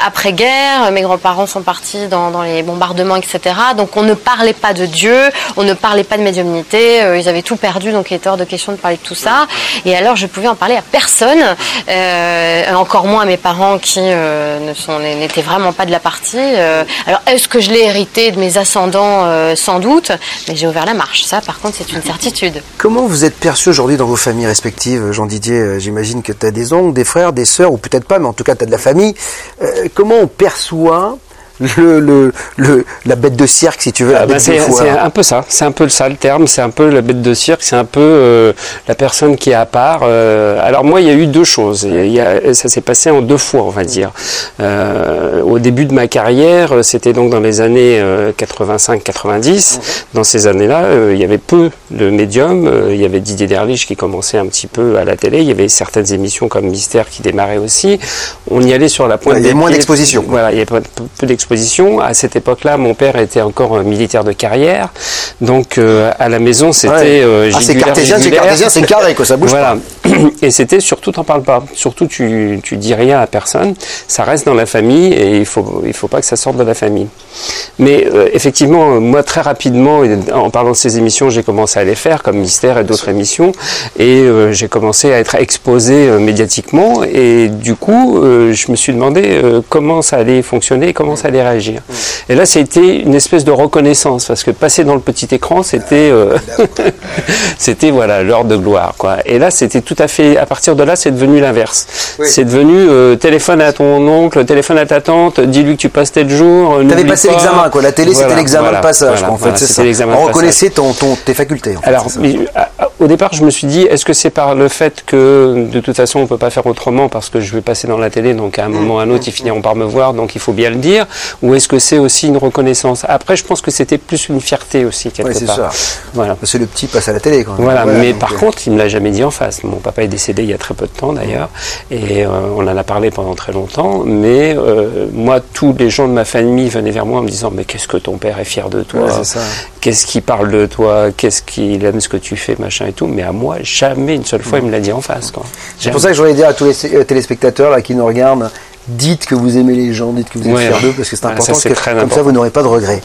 après-guerre, mes grands-parents sont partis dans, les bombardements, etc. Donc on ne parlait pas de Dieu, on ne parlait pas de médiumnité, ils avaient tout perdu, donc il était hors de question de parler de tout ça. Et alors je pouvais en parler à personne, encore moins à mes parents qui n'étaient vraiment pas de la Euh, alors est-ce que je l'ai hérité de mes ascendants euh, Sans doute, mais j'ai ouvert la marche. Ça, par contre, c'est une certitude. <laughs> Comment vous êtes perçu aujourd'hui dans vos familles respectives Jean Didier, j'imagine que tu as des oncles, des frères, des sœurs, ou peut-être pas, mais en tout cas tu as de la famille. Euh, comment on perçoit le, le, le, la bête de cirque, si tu veux, Ah bah c'est un peu ça, c'est un peu ça le terme, c'est un peu la bête de cirque, c'est un peu euh, la personne qui est à part. euh, alors moi, il y a eu deux choses. Il y a- ça s'est passé en deux fois, on va dire. Euh, au début de ma carrière, c'était donc dans les années 85-90. Dans ces années-là, il y avait peu de médiums. Il y avait Didier Derlich qui commençait un petit peu à la télé. Il y avait certaines émissions comme Mystère qui démarraient aussi. On y allait sur la pointe Ouais, il y avait des moins d'exposition. Voilà, il y avait peu, peu- À cette époque-là, mon père était encore euh, militaire de carrière, donc euh, à la maison c'était Ouais. euh, Ah, c'est cartésien, c'est cartésien, c'est carré, quoi, ça bouge voilà. <clears throat> Et c'était surtout t'en parles pas. Surtout tu tu dis rien à personne. Ça reste dans la famille et il faut il faut pas que ça sorte de la famille. Mais euh, effectivement, moi très rapidement, en parlant de ces émissions, j'ai commencé à les faire comme Mystère et d'autres émissions, et euh, j'ai commencé à être exposé euh, médiatiquement. Et du coup, je me suis demandé comment ça allait fonctionner, et comment ça allait réagir. Et là, c'était une espèce de reconnaissance parce que passer dans le petit écran, c'était euh, <laughs> c'était voilà l'heure de gloire quoi. Et là, c'était tout à fait. À partir de là, c'est devenu l'inverse. Oui. C'est devenu euh, téléphone à ton oncle, téléphone à ta tante, dis-lui que tu passes tel jour. euh, T'avais passé pas. l'examen, quoi. La télé, Voilà, c'était l'examen voilà, de passage, voilà, en fait, c'est ça. On reconnaissait ton, ton, tes facultés. en fait, Alors, mais, à- à- au départ, je me suis dit, est-ce que c'est par le fait que de toute façon on peut pas faire autrement parce que je vais passer dans la télé, donc à un moment ou à un autre ils finiront par me voir, donc il faut bien le dire, ou est-ce que c'est aussi une reconnaissance Après, je pense que c'était plus une fierté aussi quelque c'est part. ça. Voilà. Parce que le petit passe à la télé quand même. Voilà, mais par euh, contre, il me l'a jamais dit en face. Mon papa est décédé il y a très peu de temps d'ailleurs, et euh, on en a parlé pendant très longtemps. Mais euh, moi, tous les gens de ma famille venaient vers moi en me disant mais qu'est-ce que ton père est fier de toi? Ouais. Qu'est-ce qu'il parle de toi? Qu'est-ce qu'il aime ce que tu fais, machin et tout? Mais à moi, jamais une seule fois il me l'a dit en face. C'est pour ça que je voulais dire à tous les téléspectateurs là, qui nous regardent, dites que vous aimez les gens, dites que vous êtes Ouais. fiers d'eux, parce que c'est Ouais, important, ça, c'est parce que très comme ça vous n'aurez pas de regrets.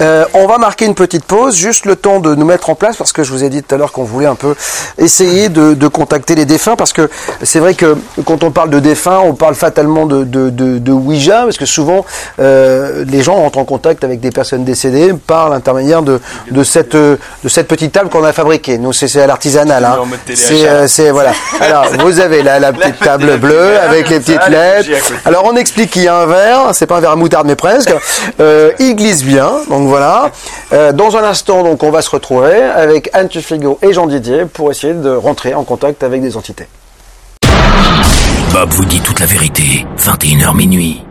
Euh, on va marquer une petite pause, juste le temps de nous mettre en place, parce que je vous ai dit tout à l'heure qu'on voulait un peu essayer de, de contacter les défunts, parce que c'est vrai que quand on parle de défunts, on parle fatalement de, de, de, de Ouija, parce que souvent euh, les gens entrent en contact avec des personnes décédées par l'intermédiaire de, de, cette, euh, de cette petite table qu'on a fabriquée. Nous, c'est c'est à l'artisanal. Hein. en mode téléachat. C'est euh, c'est voilà. Alors vous avez là la <laughs> petite table bleue avec les petites lettres. Alors on explique qu'il y a un verre, c'est pas un verre à moutarde mais presque. Euh, il glisse bien, donc voilà. Euh, dans un instant, donc on va se retrouver avec Anne Tufigo et Jean Didier pour essayer de rentrer en contact avec des entités. Bob vous dit toute la vérité. 21h minuit.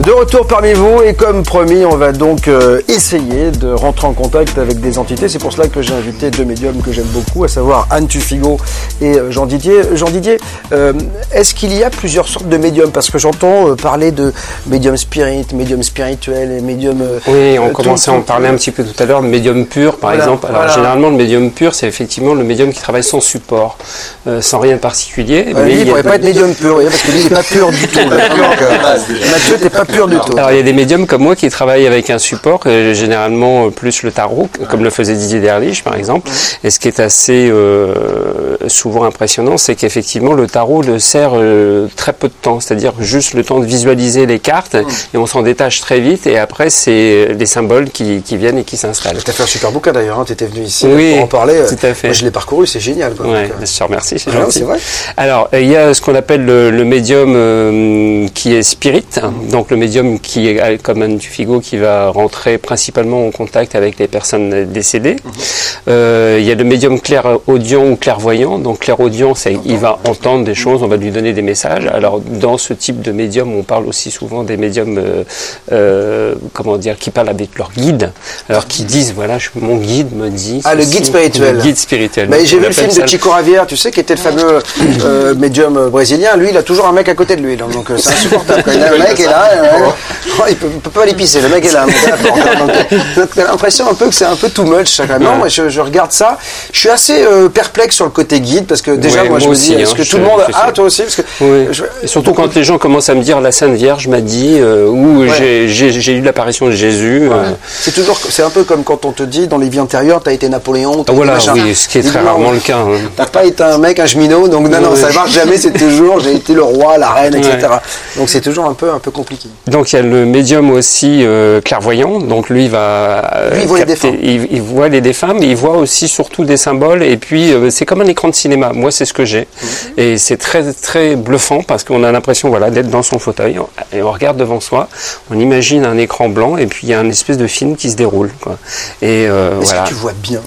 De retour parmi vous et comme promis, on va donc euh, essayer de rentrer en contact avec des entités. C'est pour cela que j'ai invité deux médiums que j'aime beaucoup, à savoir Anne Tufigo et euh, Jean Didier. Jean Didier, euh, est-ce qu'il y a plusieurs sortes de médiums? Parce que j'entends euh, parler de médium spirit, médium spirituel et médium. euh, Oui, on euh, commençait tout- à en parler un petit peu tout à l'heure, médium pur par Voilà, exemple. Alors voilà. généralement le médium pur c'est effectivement le médium qui travaille sans support, euh, sans rien de particulier. Lui, il a pourrait pas être médium pur, parce que lui, il n'est pas pur du tout. <laughs> là. Donc, euh, Mathieu, t'es pas pur du tout. Alors il y a des médiums comme moi qui travaillent avec un support, euh, généralement euh, plus le tarot, comme le faisait Didier Derlich par exemple. Et ce qui est assez euh, souvent impressionnant, c'est qu'effectivement le tarot le sert euh, très peu de temps, c'est-à-dire juste le temps de visualiser les cartes et on s'en détache très vite et après c'est les symboles qui, qui viennent et qui s'installent. Tu as fait un super bouquin d'ailleurs, tu étais venu ici Oui, pour en parler. tout à fait. Moi, je l'ai parcouru, c'est génial. Quoi. Ouais, Donc, je te remercie, c'est ah gentil. vrai. Alors, il y a ce qu'on appelle le, le médium qui est spirit, donc le médium qui est comme un Tufigo qui va rentrer principalement en contact avec les personnes décédées. Euh, il y a le médium clairaudient ou clairvoyant. Donc clairaudient, c'est il va entendre des choses, on va lui donner des messages. Alors dans ce type de médium, on parle aussi souvent des médiums, euh, euh, comment dire, qui parlent avec leur guide. Alors qui disent, voilà, je- mon guide me dit. Ah, le guide spirituel. Le guide spirituel. J'ai vu le film ça de Chico Ravière, tu sais, qui était le fameux euh, médium brésilien. Lui, il a toujours un mec à côté de lui. Donc, c'est insupportable. Quand il a un mec est là, oh, il peut, peut pas aller pisser. Le mec est là. <laughs> t'as l'impression un peu que c'est un peu too much. Ça, quand même. Non, moi, je, je regarde ça. Je suis assez euh, perplexe sur le côté guide parce que déjà, Ouais, moi, je moi me dis, est-ce hein, que tout le monde. te Ah, toi aussi parce que Oui. je- Et surtout quand les gens commencent à me dire la Sainte Vierge m'a dit euh, ou Ouais. j'ai- eu l'apparition de Jésus. euh, C'est toujours, c'est un peu comme quand on te dit dans les vies antérieures, t'as été Napoléon, t'as ah, été voilà, oui, ce qui est très rarement le cas. hein. T'as pas été un mec, un cheminot, donc non, non, ça marche jamais, c'est toujours, j'ai été le roi, la reine, etc. Donc c'est toujours un peu, un peu compliqué. Donc il y a le médium aussi euh, clairvoyant, donc lui il va euh, Lui, il voit les capter- il, il voit les défunts, mais il voit aussi surtout des symboles et puis euh, c'est comme un écran de cinéma. Moi c'est ce que j'ai Mhm. et c'est très très bluffant parce qu'on a l'impression voilà d'être dans son fauteuil et on regarde devant soi, on imagine un écran blanc et puis il y a un espèce de film qui se déroule quoi. Et euh, Est-ce voilà. que tu vois bien?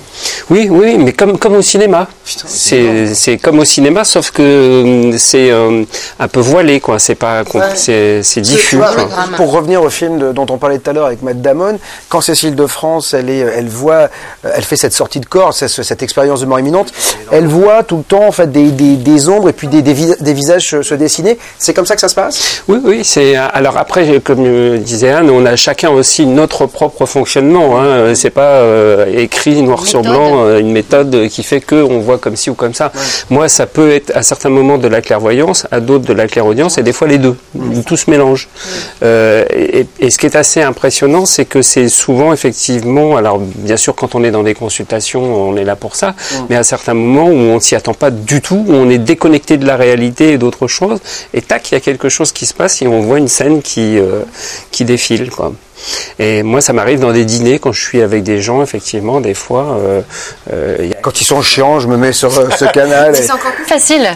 Oui, oui, mais comme, comme au cinéma. C'est C'est comme au cinéma, sauf que euh, c'est euh, un peu voilé, quoi. C'est pas, c'est Tu diffus. vois, Pour revenir au film de- dont on parlait tout à l'heure avec Matt Damon, quand Cécile de France, elle est, elle voit, euh, elle fait cette sortie de corps, cette, cette expérience de mort imminente, elle voit tout le temps en fait des, des, des ombres et puis des, des, vis- des visages se, se dessiner. C'est comme ça que ça se passe? Oui, oui, c'est alors après, comme disait Anne, on a chacun aussi notre propre fonctionnement. Hein. C'est pas euh, écrit noir sur blanc euh, une méthode qui fait que on voit comme ci ou comme ça. Moi, ça peut être à certains moments de la clairvoyance, à d'autres de la clairaudience, et des fois les deux. Tout se mélange. Euh, et, et ce qui est assez impressionnant, c'est que c'est souvent effectivement, alors bien sûr quand on est dans des consultations, on est là pour ça, mais à certains moments où on s'y attend pas du tout, où on est déconnecté de la réalité et d'autres choses, et tac, il y a quelque chose qui se passe et on voit une scène qui euh, qui défile, quoi. Et moi, ça m'arrive dans des dîners quand je suis avec des gens, effectivement, des fois. euh, euh, il y a- Quand ils sont chiants, je me mets sur euh, ce canal. <laughs> et- C'est encore plus facile.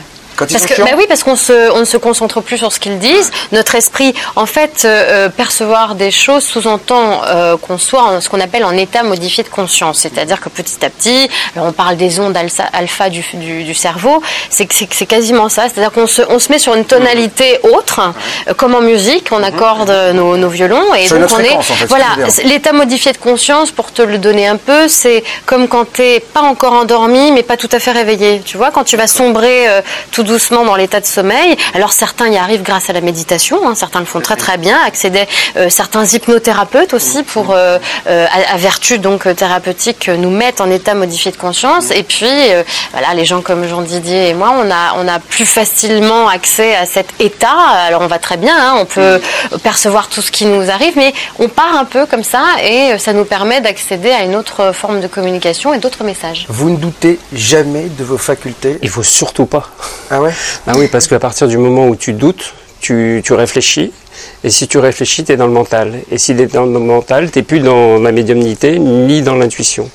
Quand ils Parce sont que, bah oui, parce qu'on se, on ne se concentre plus sur ce qu'ils disent. Notre esprit, en fait, euh, euh, percevoir des choses sous-entend euh, qu'on soit en, ce qu'on appelle en état modifié de conscience. C'est-à-dire que petit à petit, alors on parle des ondes alpha, alpha du, du, du cerveau, c'est que c'est c'est quasiment ça. C'est-à-dire qu'on se, on se met sur une tonalité autre, euh, comme en musique, on accorde nos, nos violons et Sur donc on est, fréquence, en fait, voilà, l'état modifié de conscience, pour te le donner un peu, c'est comme quand tu n'es pas encore endormi, mais pas tout à fait réveillé. Tu vois, quand tu vas sombrer euh, tout doucement dans l'état de sommeil, alors certains y arrivent grâce à la méditation, hein, certains le font très très bien, accéder, euh, certains hypnothérapeutes aussi, pour euh, euh, à, à vertu donc euh, thérapeutique, nous mettent en état modifié de conscience. Et puis, euh, voilà, les gens comme Jean Didier et moi, on a, on a plus facilement accès à cet état. Alors on va très bien, hein, on peut percevoir tout ce qui nous arrive, mais on part un peu comme ça et ça nous permet d'accéder à une autre forme de communication et d'autres messages. Vous ne doutez jamais de vos facultés Il faut surtout pas. Ah ouais Ah oui, parce qu'à partir du moment où tu doutes, tu, tu réfléchis. Et si tu réfléchis, tu es dans le mental. Et si tu es dans le mental, tu plus dans la médiumnité ni dans l'intuition.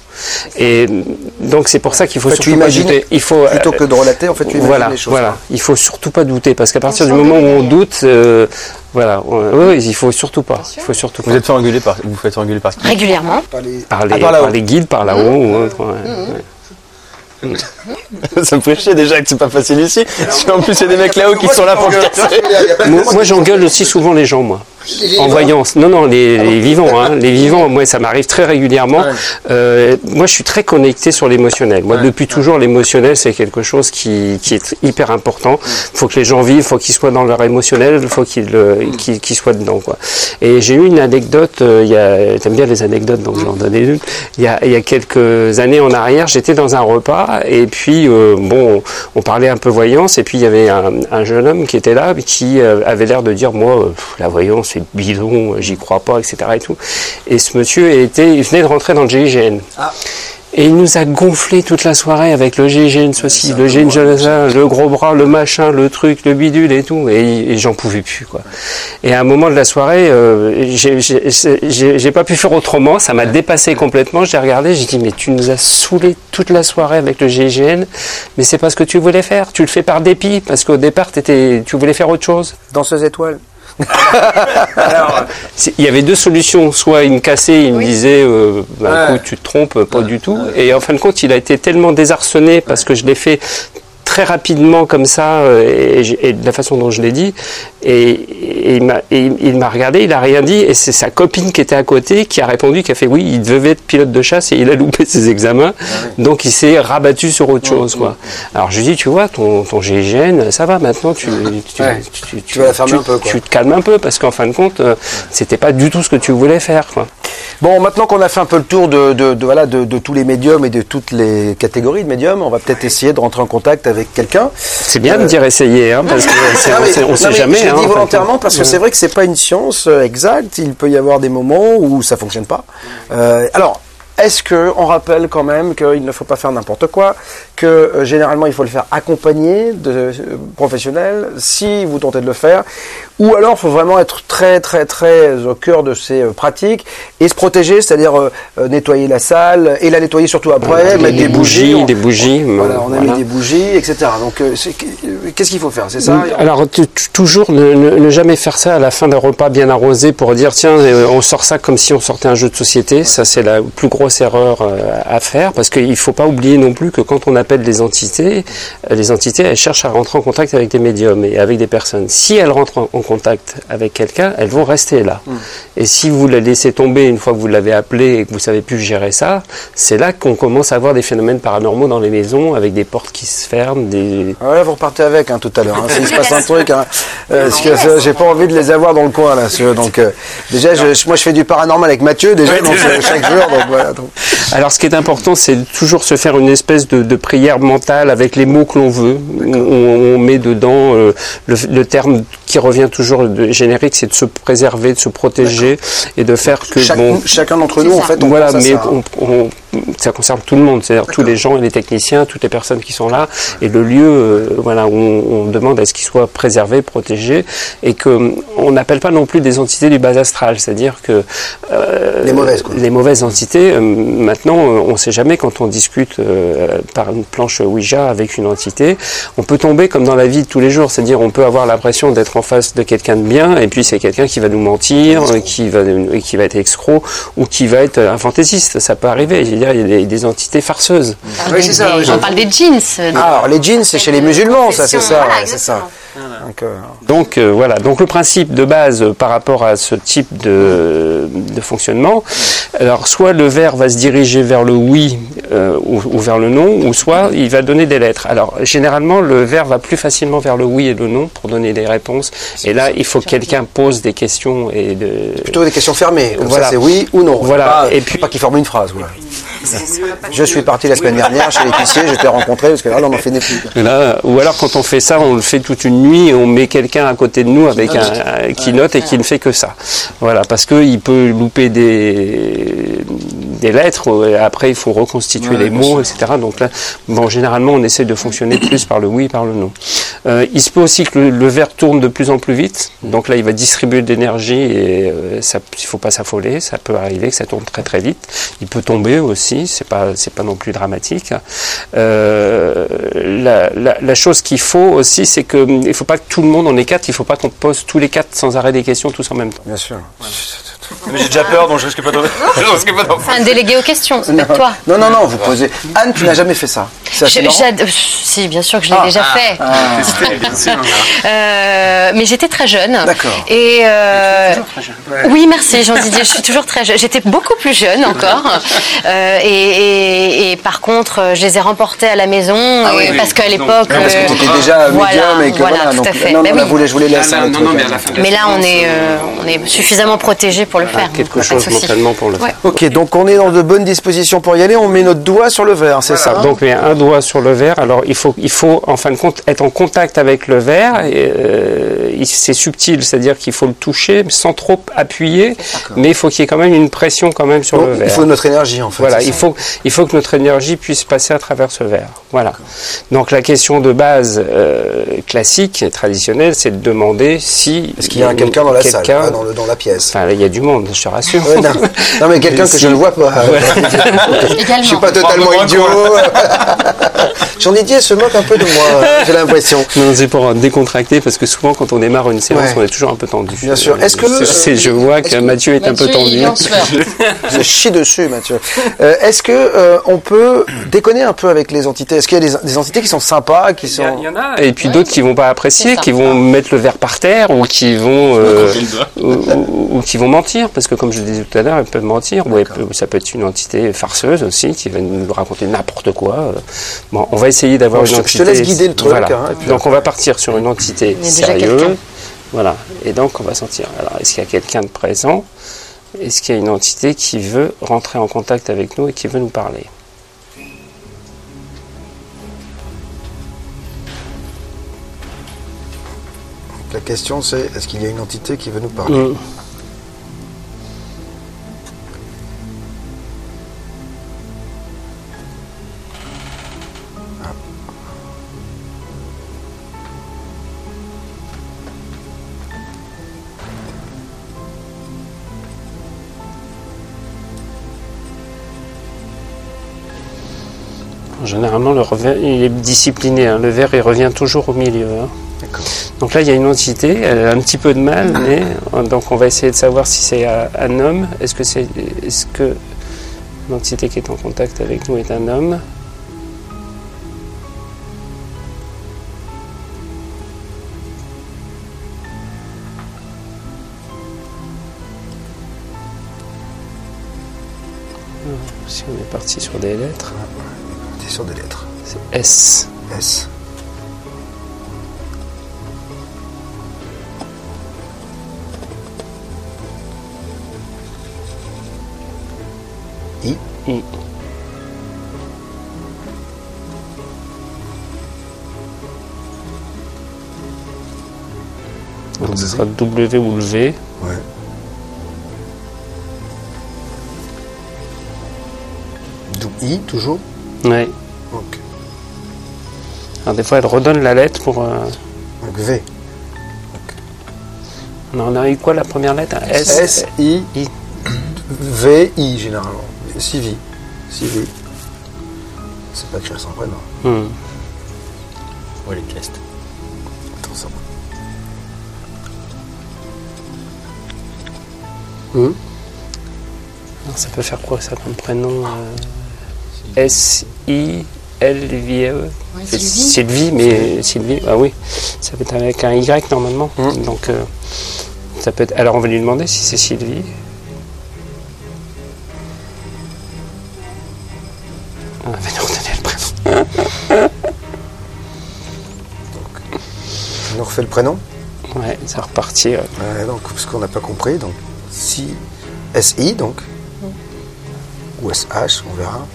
Et donc c'est pour ça qu'il faut Enfin, tu surtout pas imagines douter. Il faut Plutôt euh, que de relater, en fait, tu imagines voilà, les choses. voilà. Il faut surtout pas douter parce qu'à partir du moment où on doute, euh, voilà, on- oui, il faut surtout pas. Il faut surtout pas. Vous êtes par, vous faites engueuler par qui? Régulièrement. Pas les- Par les, Ah, par là-haut. par les guides, par là-haut ou autre. ouais, ouais. <laughs> Ça me ferait chier déjà que c'est pas facile ici. Si en plus il y a des mecs là-haut qui sont là pour me casser. Moi, moi, j'engueule aussi souvent les gens, moi. En voyance. Non, non, les, les vivants. Hein. Les vivants, moi, ça m'arrive très régulièrement. Euh, moi, je suis très connecté sur l'émotionnel. Moi, depuis toujours, l'émotionnel, c'est quelque chose qui, qui est hyper important. Il faut que les gens vivent, il faut qu'ils soient dans leur émotionnel, il faut qu'ils qu'ils qu'ils soient dedans. Quoi. Et j'ai eu une anecdote, euh, il y a, t'aimes bien les anecdotes, donc j'en donnais une. Il y, a, il y a quelques années en arrière, j'étais dans un repas, et puis, euh, bon, on parlait un peu voyance, et puis il y avait un, un jeune homme qui était là, qui euh, avait l'air de dire, moi, euh, la voyance, c'est bidon, j'y crois pas, etc. Et, tout. et ce monsieur était, il venait de rentrer dans le GIGN. Et il nous a gonflé toute la soirée avec le GIGN ceci, le Jonathan, le gros bras, le machin, le truc, le bidule et tout. Et, et j'en pouvais plus, quoi. Et à un moment de la soirée, euh, j'ai- pas pu faire autrement. Ça m'a dépassé complètement. J'ai regardé, j'ai dit, mais tu nous as saoulé toute la soirée avec le GIGN. Mais c'est pas ce que tu voulais faire. Tu le fais par dépit. Parce qu'au départ, étais, tu voulais faire autre chose. Danseuse étoile. <laughs> C'est- Il y avait deux solutions. Soit il me cassait, il me disait, euh, bah, Ouais. écoute, tu te trompes, pas du tout. Et en fin de compte, il a été tellement désarçonné parce que je l'ai fait très rapidement comme ça euh, et de la façon dont je l'ai dit. Et, et il m'a et il m'a regardé, il a rien dit. Et c'est sa copine qui était à côté qui a répondu, qui a fait oui, il devait être pilote de chasse et il a loupé ses examens. Donc il s'est rabattu sur autre chose. Quoi. Alors je lui dis, tu vois, ton, ton GIGN, ça va maintenant, tu, tu, Ouais. tu, Tu vas la fermer un peu, quoi. tu te calmes un peu parce qu'en fin de compte, euh, c'était pas du tout ce que tu voulais faire. Quoi. Bon, maintenant qu'on a fait un peu le tour de, de, de- voilà, de, de tous les médiums et de toutes les catégories de médiums, on va peut-être essayer de rentrer en contact avec quelqu'un. C'est bien de dire essayer, hein, parce que <laughs> c'est- Non, on mais- sait, jamais. Hein, dis en de volontairement parce que c'est vrai que c'est pas une science euh, exacte. Il peut y avoir des moments où ça fonctionne pas. Euh, alors. Est-ce que on rappelle quand même qu'il ne faut pas faire n'importe quoi, que euh, généralement il faut le faire accompagné de euh, professionnels si vous tentez de le faire, ou alors il faut vraiment être très très très au cœur de ces euh, pratiques et se protéger, c'est-à-dire euh, euh, nettoyer la salle et la nettoyer surtout après, mettre des bougies, on- des bougies, Voilà, on a voilà. mis des bougies, etc. Donc euh, qu'est-ce qu'il faut faire, c'est ça Alors toujours ne, ne- ne jamais faire ça à la fin d'un repas bien arrosé pour dire tiens on sort ça comme si on sortait un jeu de société. Ça c'est la plus grosse erreur euh, à faire parce qu'il ne faut pas oublier non plus que quand on appelle les entités, euh, les entités elles cherchent à rentrer en contact avec des médiums et avec des personnes. Si elles rentrent en, en contact avec quelqu'un, elles vont rester là. Et si vous la laissez tomber une fois que vous l'avez appelé et que vous savez plus gérer ça, c'est là qu'on commence à avoir des phénomènes paranormaux dans les maisons avec des portes qui se ferment, des, Ouais, vous repartez avec hein, tout à l'heure. Hein, s'il se passe un truc, hein, euh, parce que euh, j'ai pas envie de les avoir dans le coin là. Donc euh, déjà, je- moi je fais du paranormal avec Mathieu déjà donc, euh, chaque jour. Donc, voilà, Alors, ce qui est important, c'est toujours se faire une espèce de, de prière mentale avec les mots que l'on veut. On, on met dedans euh, le, le terme qui revient toujours de générique, c'est de se préserver, de se protéger et de faire que Chaque- bon. chacun d'entre nous, en fait, on voilà, pense à mais ça. on- on- ça concerne tout le monde, c'est-à-dire tous les gens et les techniciens, toutes les personnes qui sont là, et le lieu, euh, voilà, où on, on demande à ce qu'il soit préservé, protégé, et que on n'appelle pas non plus des entités du bas astral, c'est-à-dire que euh, Les mauvaises, quoi. les mauvaises entités. euh, maintenant, euh, on ne sait jamais quand on discute euh, par une planche Ouija avec une entité, on peut tomber comme dans la vie de tous les jours, c'est-à-dire on peut avoir l'impression d'être en face de quelqu'un de bien, et puis c'est quelqu'un qui va nous mentir, euh, qui va qui va être escroc ou qui va être un fantaisiste. Ça peut arriver. Dire, il y a des, des entités farceuses. Oui, c'est ça, On parle des jeans. Ah, alors les jeans, c'est chez les musulmans, ça, c'est ça, Voilà, c'est ça. Donc, euh, Donc euh, voilà, donc le principe de base euh, par rapport à ce type de, de fonctionnement, alors soit le verre va se diriger vers le oui euh, ou, ou vers le non, ou soit il va donner des lettres. Alors généralement le verre va plus facilement vers le oui et le non pour donner des réponses. Et là il faut que quelqu'un pose des questions et de plutôt des questions fermées. Comme Voilà. ça, c'est oui ou non. Voilà. Pas, Et puis- pas qu'ils forment une phrase. Voilà. Je suis parti la semaine dernière chez l'épicier, je t'ai rencontré parce que là, on en fait des plus. Là, ou alors quand on fait ça, on le fait toute une nuit et on met quelqu'un à côté de nous avec un, un- qui note et qui ne fait que ça. Voilà, parce qu'il peut louper des, des lettres. et Après, il faut reconstituer les mots, etc. Donc là, bon, généralement, on essaie de fonctionner plus par le oui et par le non. Euh, il se peut aussi que le, le verre tourne de plus en plus vite. Donc là, il va distribuer de l'énergie et euh, ça, il faut pas s'affoler. Ça peut arriver que ça tourne très très vite. Il peut tomber aussi. C'est pas c'est pas non plus dramatique. Euh, la, la, la chose qu'il faut aussi, c'est que hum, il faut pas que tout le monde, on est quatre, il faut pas qu'on pose tous les quatre sans arrêt des questions tous en même temps. Bien sûr. Mais j'ai déjà peur, donc je risque pas d'en <laughs> Enfin, un délégué aux questions, c'est toi. Non, non, non, vous posez. Anne, tu n'as jamais fait ça. Je- si, bien sûr que je l'ai déjà fait. <laughs> Euh, mais j'étais très jeune. D'accord. Et euh, oui, merci Jean Didier. Je suis toujours très jeune. J'étais beaucoup plus jeune encore. <laughs> Euh, et, et- et par contre, je les ai remportés à la maison et- parce qu'à l'époque. Ah parce que euh, tu étais déjà voilà, médium et que voilà, voilà. tout donc, à fait. Non, non, là, oui. vous les, je. Ah, mais Mais là, on est, on est suffisamment protégé pour le faire. quelque donc, chose mentalement pour le faire. Ouais. Ok, donc on est dans de bonnes dispositions pour y aller. On met notre doigt sur le verre, c'est ça. Donc y a un doigt sur le verre. Alors il faut, il faut en fin de compte être en contact avec le verre. euh, c'est subtil, c'est-à-dire qu'il faut le toucher sans trop appuyer, mais il faut qu'il y ait quand même une pression quand même sur Donc, le verre. il faut notre énergie en fait. Voilà, il faut, il faut que notre énergie puisse passer à travers ce verre. Voilà. Donc la question de base euh, classique et traditionnelle, c'est de demander si Est-ce qu'il y a quelqu'un dans la salle, dans, le- dans la pièce? Enfin, il y a du monde, je te rassure. Ouais, non. Non, mais quelqu'un que Si. je ne vois pas. Également. <laughs> Je suis pas totalement idiot. <laughs> Jean Didier se moque un peu de moi, j'ai l'impression. Non, c'est pour décontracter parce que souvent quand on démarre une séance, Ouais. on est toujours un peu tendu. Bien sûr. Est-ce que- C'est- c'est- je vois que Mathieu est un peu tendu. <laughs> Je chie dessus, Mathieu. Euh, Est-ce que euh, on peut déconner un peu avec les entités? Est-ce qu'il y a des, des entités qui sont sympas, qui Il y, sont a- il y en a, et puis d'autres qui vont pas apprécier, qui vont mettre le verre par terre ou qui vont euh, ou, ou- ou qui vont mentir, parce que comme je le disais tout à l'heure, ils peuvent mentir. Ou peut- ça peut être une entité farceuse aussi qui va nous raconter n'importe quoi. Euh, Bon, on va essayer d'avoir Bon, une je te- entité. je te laisse guider le truc, Voilà. hein, puis donc on va partir sur une entité sérieuse. Voilà. Et donc on va sentir. Alors est-ce qu'il y a quelqu'un de présent? Est-ce qu'il y a une entité qui veut rentrer en contact avec nous et qui veut nous parler? La question c'est est-ce qu'il y a une entité qui veut nous parler? Mm. Généralement, le il est discipliné. hein. Le verre, il revient toujours au milieu. hein. Donc là, il y a une entité, elle a un petit peu de mal, mais euh, donc on va essayer de savoir si c'est un, un homme. Est-ce que c'est, est-ce que l'entité qui est en contact avec nous est un homme? Si on est parti sur des lettres, T'es sur des lettres. c'est S. S. I. I. Donc ce sera W ou le V. Ouais. I, toujours Ouais. Ok. Alors des fois, elle redonne la lettre pour. euh, Donc V. On a eu quoi la première lettre? S. S, I, I. V, I, généralement. Sivi. Sivi. C'est pas écrire sans prénom. Hmm. Ouais, les tests. Attends, ça Alors, Ça peut faire quoi ça comme prénom euh, S I L V E. C'est Sylvie, mais Sylvie, ah oui, ça peut être avec un Y normalement. Mm. Donc euh, ça peut être. Alors on va lui demander si c'est Sylvie. Ah, elle va nous redonner le prénom. <laughs> On nous refait le prénom? Ouais, ça repartit. ouais. Ouais, donc, parce qu'on n'a pas compris. Donc, si SI, donc. Ou SH, on verra.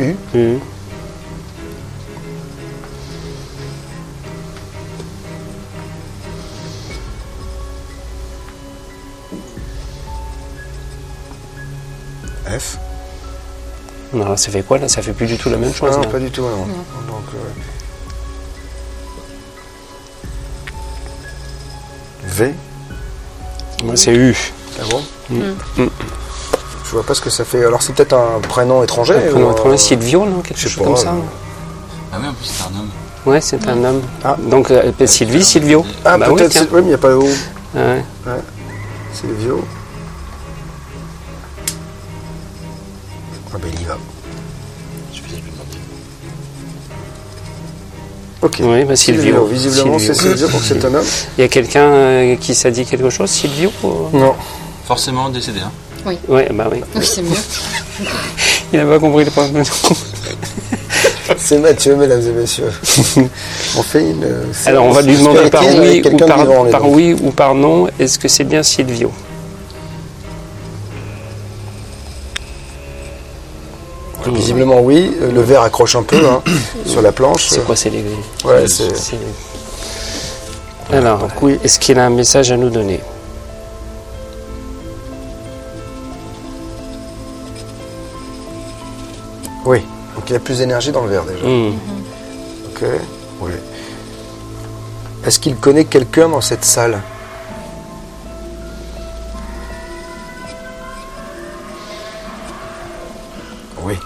U, Hmm. F? Non, ça fait quoi là? Ça fait plus du tout la même chose. non, là. pas du tout, non. Donc, euh, V? Moi c'est U. Ah bon? Mm. Je vois pas ce que ça fait. Alors, c'est peut-être un prénom étranger Un prénom étranger, Silvio, non Quelque je sais chose pas, comme ça. Ah oui, en plus, c'est un homme. Ouais, c'est un homme. Ah. Donc euh, elle s'appelle Sylvie, Silvio. Ah, Bah peut-être. oui, mais il n'y a pas le O. Ouais. C'est le vieux. Ah, ben, il y va. Je vais lui demander. Ok. Oui, bah, Silvio. Visiblement, c'est Silvio. Silvio pour que c'est un homme. Il y a quelqu'un euh, qui s'est dit quelque chose, Silvio ou- Non. Forcément décédé, hein. Ouais, bah oui. Oui, c'est mieux. <laughs> Il n'a pas compris le problème. C'est Mathieu, mesdames et messieurs. <laughs> on fait une. euh, Alors on va lui demander par oui ou par, vivant, par oui ou par non. Est-ce que c'est bien Silvio Visiblement, oui. Le verre accroche un peu hein, <coughs> sur la planche. C'est quoi C'est les. Ouais, c'est. c'est- Alors, oui. est-ce qu'il a un message à nous donner? Oui. Donc il y a plus d'énergie dans le verre déjà. Hmm. Ok. Oui. Est-ce qu'il connaît quelqu'un dans cette salle? Oui.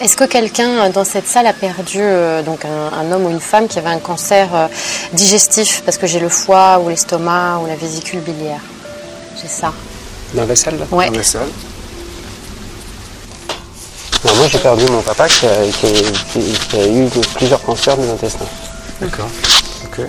Est-ce que quelqu'un euh, dans cette salle a perdu euh, donc un, un homme ou une femme qui avait un cancer euh, digestif parce que j'ai le foie ou l'estomac ou la vésicule biliaire? J'ai ça. Dans la salle là? Ouais. Dans la salle. Non, Moi j'ai perdu mon papa qui a, qui a- qui- qui a eu plusieurs cancers de l'intestin. D'accord. Ok.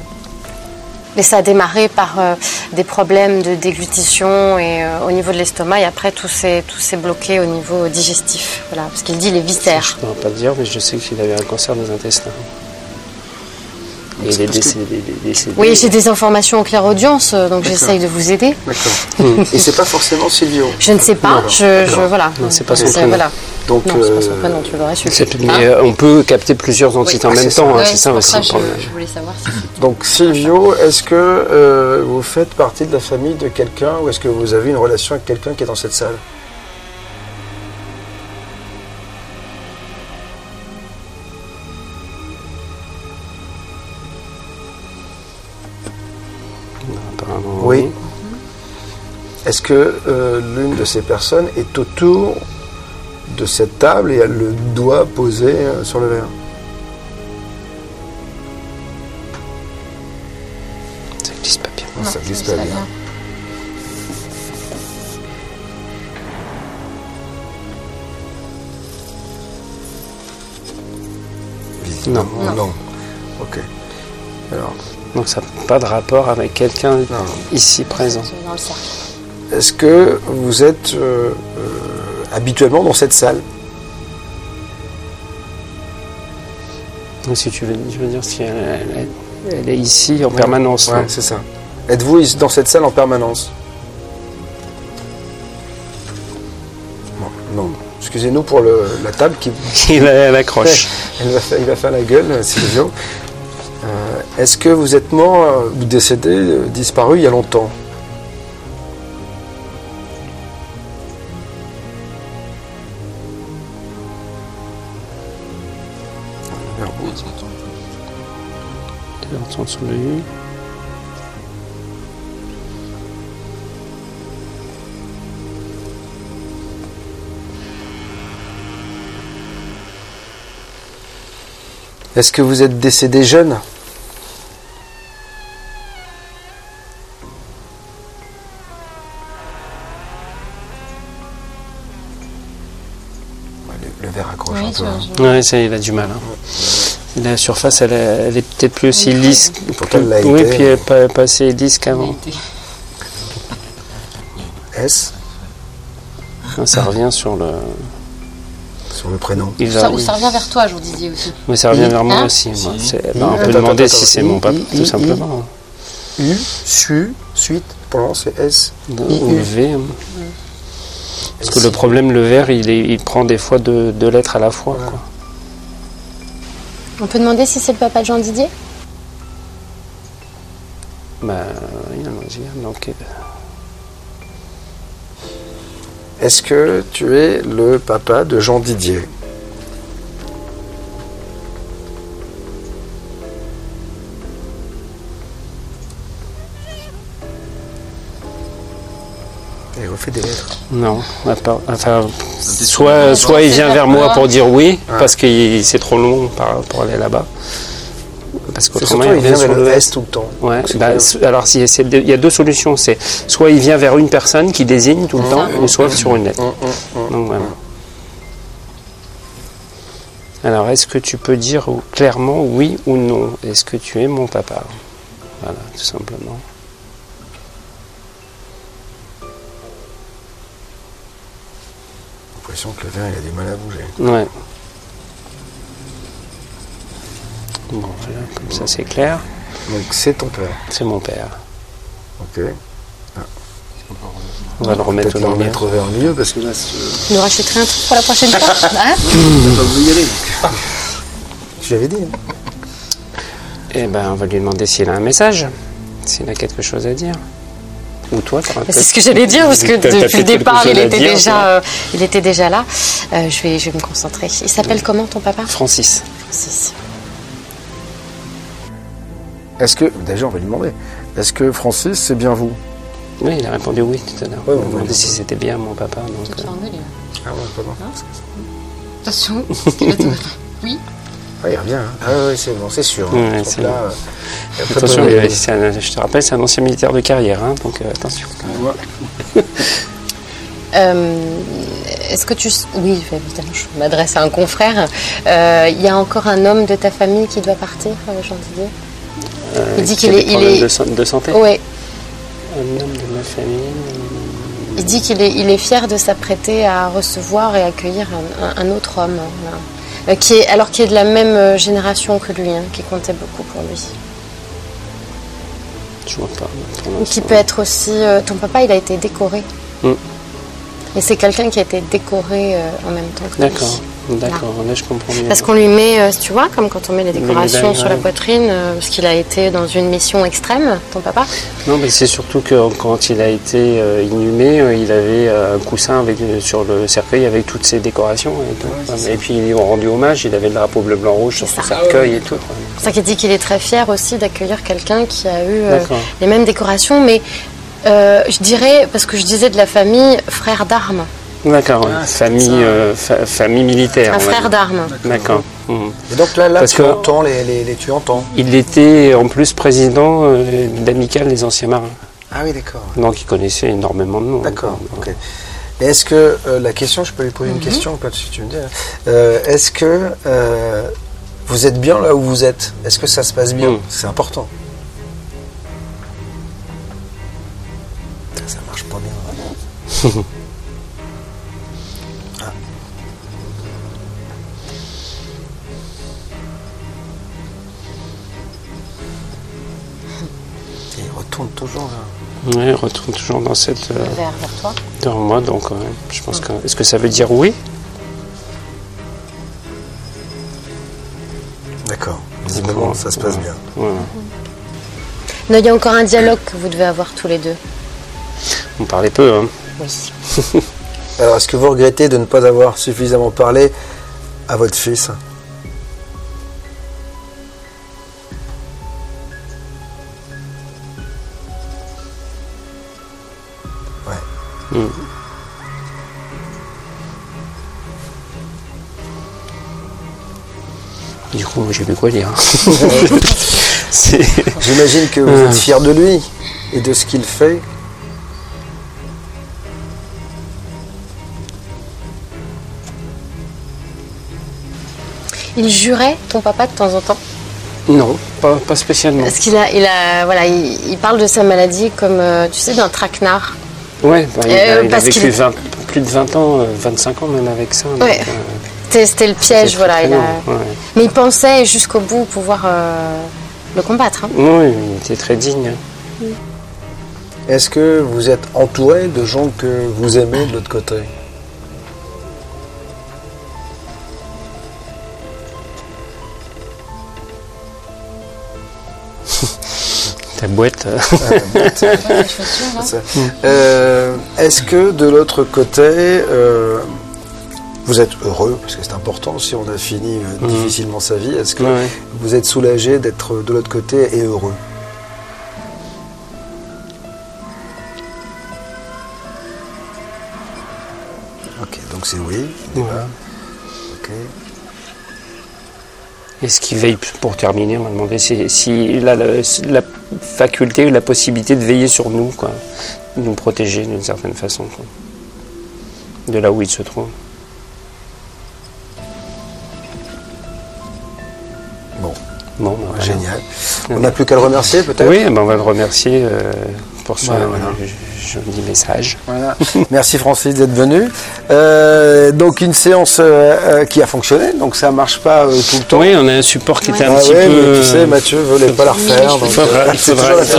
Mais ça a démarré par euh, des problèmes de déglutition et euh, au niveau de l'estomac et après tout s'est tout s'est bloqué au niveau digestif. Voilà, parce qu'il dit les Je viscères. ne pourrais pas dire, mais je sais qu'il avait un cancer des intestins. Et que-. Oui, j'ai des informations en claire audience, euh, donc j'essaye de vous aider. D'accord. <laughs> Et c'est pas forcément Silvio. Je ne sais pas, Non, je, je voilà. Non, c'est pas son C'est- prénom. Voilà. Donc, Non, c'est pas son euh, prénom, tu l'aurais su. C'est- Hein Mais euh, on peut capter plusieurs entités en Ah, même temps, hein, c'est ça pour aussi. le problème. je voulais savoir si donc Silvio, est-ce que euh, vous faites partie de la famille de quelqu'un ou est-ce que vous avez une relation avec quelqu'un qui est dans cette salle? Est-ce que euh, l'une de ces personnes est autour de cette table et a le doigt posé euh, sur le verre? Ça glisse pas bien. Ça glisse pas bien. Non. Non. Ok. Alors, Donc ça n'a pas de rapport avec quelqu'un non. ici présent. dans le cercle. Est-ce que vous êtes euh, euh, habituellement dans cette salle? Si tu veux, je veux dire, si elle, elle- elle est ici en permanence. Ouais, hein. c'est ça. Êtes-vous dans cette salle en permanence? Non. non. Excusez-nous pour le- la table qui <laughs> Il, elle accroche. <laughs> Elle va faire, il va faire la gueule, euh, Silvio. Euh, Est-ce que vous êtes mort ou décédé, disparu il y a longtemps? Est-ce que vous êtes décédé jeune? Ouais, le, le verre accroche un peu. hein. Ouais, ça, il a du mal. hein. La surface, elle, est- elle est peut-être plus aussi lisse. Pourtant, elle l'a oui, été. puis elle n'est pas, pas assez lisse qu'avant. S Ça revient sur le. sur le prénom. Il Ça, va- ça revient vers toi, je vous disais aussi. Oui, ça revient vers moi Hein aussi. moi. I. bah, on peut demander si c'est mon papa, tout simplement. U, su, suite, pendant c'est S. Ou V. hein. Parce que le problème, le verre, il, est- il prend des fois deux, deux lettres à la fois. quoi. On peut demander si c'est le papa de Jean Didier donc, euh, Est-ce que tu es le papa de Jean Didier Il refait des lettres. non, enfin, soit, soit il vient vers moi pour dire oui, Ouais. parce que c'est trop long pour aller là-bas. Parce qu'autrement, il il vient vers sur le le S tout le temps. Ouais, bah, alors il y a deux solutions. C'est soit il vient vers une personne qui désigne tout le temps, ou soit sur une lettre. Hum. Donc voilà. Alors, est-ce que tu peux dire clairement oui ou non? Est-ce que tu es mon papa? Voilà, tout simplement. L'impression que le verre il a du mal à bouger. Ouais. Bon, voilà, comme ça c'est clair. Donc c'est ton père. C'est mon père. Ok. On va le remettre Peut-être au le milieu. remettre vers le milieu parce que là, c'est- Tu nous rachèterais un truc pour la prochaine fois <laughs> Hein on pas vous y aller. Je l'avais dit. hein. Eh ben, on va lui demander s'il a un message, s'il a quelque chose à dire. Ou toi, t'auras C'est ce que j'allais dire, parce que depuis le départ, il était, dire, déjà, euh, il était déjà là. Euh, je, vais, je vais me concentrer. Il s'appelle comment ton papa? Francis. Francis. Est-ce que déjà on va lui demander. Est-ce que Francis c'est bien vous? Oui, il a répondu oui tout à l'heure. Ouais, on m'a demandé si c'était bien mon papa. Donc, euh, Ah ouais, pardon. Attention, <laughs> Oui. Ah, il revient. Hein. Ah ouais, c'est bon, c'est sûr. hein. Ouais, là, euh, Attention, bah, euh, c'est un- je te rappelle, c'est un ancien militaire de carrière, hein, donc euh, attention. <laughs> Euh, Est-ce que tu... Oui, évidemment, je m'adresse à un confrère. Euh, Il y a encore un homme de ta famille qui doit partir, euh, Jean Didier Euh, Il dit qu'il est- il est- De, de santé? Oui, Un homme de ma famille. il dit qu'il est, il est fier de s'apprêter à recevoir et accueillir un, un- un autre homme, voilà. Euh, qui est, alors qui est de la même euh, génération que lui, hein, qui comptait beaucoup pour lui. Je vois pas. qui peut être aussi... euh, ton papa, il a été décoré. Mm. Et c'est quelqu'un qui a été décoré euh, en même temps que lui. D'accord, d'accord. Là, je comprends mieux. Parce qu'on lui met, euh, tu vois, comme quand on met les décorations sur la ouais. poitrine, euh, parce qu'il a été dans une mission extrême, ton papa. Non, mais c'est surtout que quand il a été euh, inhumé, il avait un coussin avec, sur le cercueil avec toutes ses décorations. Et, tout. et puis ils lui ont rendu hommage, il avait le drapeau bleu, blanc, rouge sur son cercueil et tout. C'est ça qu'il dit qu'il est très fier aussi d'accueillir quelqu'un qui a eu D'accord. les mêmes décorations, mais euh, je dirais, parce que je disais de la famille, frère d'armes. D'accord, ouais. Ah, famille, euh, fa- famille militaire. Un frère d'armes. D'accord. Mhm. Et donc là, là Parce tu que- entends les, les, les- tu entends. Il était en plus président euh, d'Amicale des anciens marins. Ah oui, d'accord. Donc il connaissait énormément de noms. D'accord. Donc, ok. Est-ce que euh, la question, je peux lui poser une question quand tu me dis. hein. Euh, Est-ce que euh, vous êtes bien là où vous êtes? Est-ce que ça se passe bien? Mm. C'est important. Ça marche pas bien. Ah. <laughs> retourne toujours là. Ouais, il retourne toujours dans cette. euh, Vers, vers toi. devant moi, donc ouais, je pense que. Est-ce que ça veut dire oui? D'accord. Visiblement, ça se passe bien. Ouais. Non, il y a encore un dialogue que vous devez avoir tous les deux. On parlait peu, hein. Oui. <laughs> Alors, est-ce que vous regrettez de ne pas avoir suffisamment parlé à votre fils? Du coup, j'ai plus quoi dire. <laughs> J'imagine que vous Euh. êtes fier de lui et de ce qu'il fait. Il jurait, ton papa, de temps en temps? Non, pas, pas spécialement. Parce qu'il a, il a, voilà, il, il parle de sa maladie comme, euh, tu sais, d'un traquenard. Ouais, bah, il, a, Euh, il a vécu qu'il- 20 plus de 20 ans, euh, 25 ans même avec ça. donc, Ouais. euh, C'était le piège, voilà. très il a- long, ouais. Mais il pensait jusqu'au bout pouvoir euh, le combattre. hein. Oui, il était très digne. Est-ce que vous êtes entouré de gens que vous aimez de l'autre côté? <laughs> Ta boîte. euh, <laughs> Ça. Euh, Est-ce que de l'autre côté, euh, vous êtes heureux Parce que c'est important si on a fini euh, difficilement sa vie. Est-ce que Mhm. Ouais. vous êtes soulagé d'être de l'autre côté et heureux? Ok, donc c'est oui. Voilà. Ok. Et ce qui veille, pour terminer, on m'a demandé si- s'il a le- la faculté ou la possibilité de veiller sur nous, quoi. De nous protéger d'une certaine façon, quoi. De là où il se trouve. Génial. On n'a plus qu'à le remercier peut-être Oui, ben, on va le remercier euh, pour son Voilà, voilà. Joli message. Voilà. <laughs> Merci Francis d'être venu. Euh, donc une séance euh, euh, qui a fonctionné, donc ça marche pas euh, tout le temps. Oui, on a un support qui était un Ah petit ouais, peu. mais tu sais, Mathieu voulait pas la refaire. Il faudra- il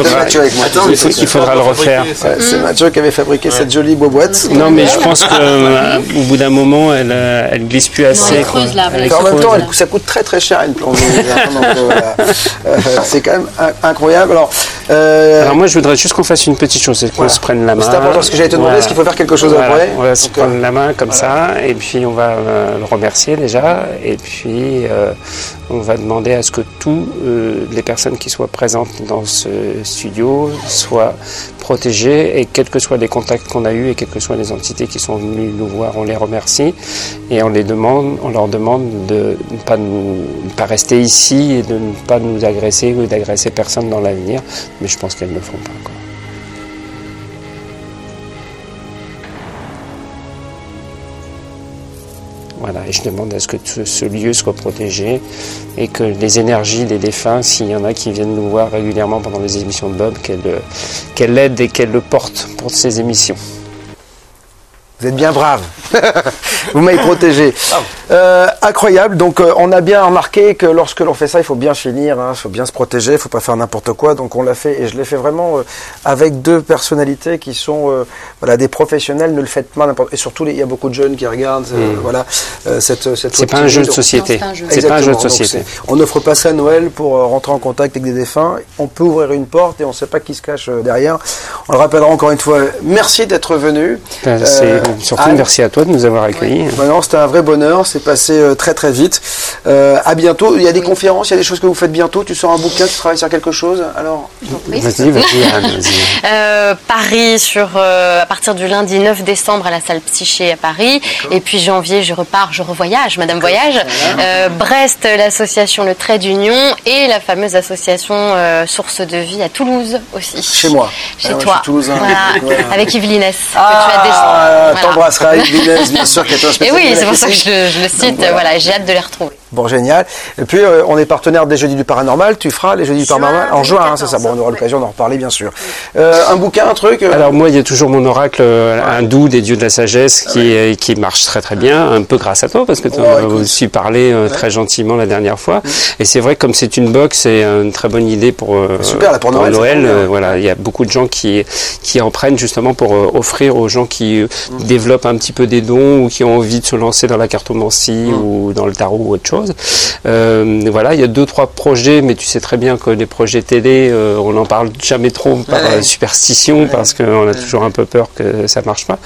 il Mathieu avec moi. Attends, il, mais faut- c'est il faudra le refaire. Ouais, C'est Mathieu qui avait fabriqué cette jolie boîte. Non, mais je pense qu'au bout d'un moment, elle, elle glisse plus assez. elle quoi. creuse, là, Elle est En même temps, elle- ça coûte très très cher une plongée. Euh, c'est quand même in- incroyable. Alors, euh, Alors moi, je voudrais juste qu'on fasse une petite chose, c'est qu'on Voilà. se prenne la main. C'est important parce que j'allais te demander, Voilà. est-ce qu'il faut faire quelque chose Voilà. après On va se Donc, euh, prendre la main comme ça, et puis on va euh, le remercier déjà, et puis euh, on va demander à ce que toutes les personnes qui soient présentes dans ce studio soient protégées, et quels que soient les contacts qu'on a eus, et quelles que soient les entités qui sont venues nous voir, on les remercie, et on, les demande, on leur demande de ne pas, nous, ne pas rester ici, et de ne pas nous agresser, ou d'agresser personne dans l'avenir, mais je pense qu'elles ne le feront pas. Quoi. Et je demande à ce que ce, lieu soit protégé et que les énergies des défunts, s'il y en a qui viennent nous voir régulièrement pendant les émissions de Bob, qu'elles euh, qu'elles l'aident et qu'elles le portent pour ces émissions. Vous êtes bien brave. <laughs> Vous m'avez protégé. Euh, incroyable. Donc, euh, on a bien remarqué que lorsque l'on fait ça, il faut bien finir. Il faut bien se protéger. Il faut pas faire n'importe quoi. Donc, on l'a fait et je l'ai fait vraiment euh, avec deux personnalités qui sont euh, voilà des professionnels. Ne le faites pas n'importe. Et surtout, il y a beaucoup de jeunes qui regardent. euh, Voilà euh, cette cette. C'est pas un jeu de société. C'est pas un jeu de. Donc, société. on n'offre pas ça à Noël pour euh, rentrer en contact avec des défunts. On peut ouvrir une porte et on ne sait pas qui se cache euh, derrière. On le rappellera encore une fois. Merci d'être venu. Ben, c'est- surtout Anne, merci à toi de nous avoir accueillis. Maintenant, c'était un vrai bonheur. C'est passé euh, très très vite. Euh, à bientôt. Il y a des conférences, il y a des choses que vous faites bientôt. Tu sors un bouquin, tu travailles sur quelque chose. Alors? Vas-y, vas-y. <laughs> Euh, Paris sur euh, à partir du lundi 9 décembre à la salle Psyché à Paris et puis janvier je repars je revoyage Madame Voyage Euh, Brest l'association Le Trait d'Union et la fameuse association euh, Source de Vie à Toulouse aussi Chez moi. chez Ah, je toi suis toulousain. Voilà. Voilà. avec Yves Linès que tu as ah, descendu Voilà. t'embrasseras Yves bien sûr, qui est un et oui c'est pour ça que je, le- je le cite voilà. voilà j'ai hâte de les retrouver Bon, génial. Et puis, euh, on est partenaire des Jeudis du Paranormal. Tu feras les Jeudis du Paranormal en juin, hein, c'est ça. 2014, Bon, on aura l'occasion d'en reparler, bien sûr. Euh, un bouquin, un truc euh, Alors moi, il y a toujours mon oracle euh, hindou des dieux de la sagesse qui, euh, qui marche très très bien, un peu grâce à toi parce que tu en Oh, as aussi parlé euh, très gentiment la dernière fois. Et c'est vrai que comme c'est une box, c'est une très bonne idée pour, euh, Super, là, pour Noël, euh, voilà, il y a beaucoup de gens qui qui en prennent justement pour euh, offrir aux gens qui euh, développent un petit peu des dons ou qui ont envie de se lancer dans la cartomancie ou dans le tarot ou autre chose. Euh, voilà, il y a deux trois projets, mais tu sais très bien que les projets télé, euh, on n'en parle jamais trop par Ouais. euh, superstition parce qu'on a toujours un peu peur que ça marche pas.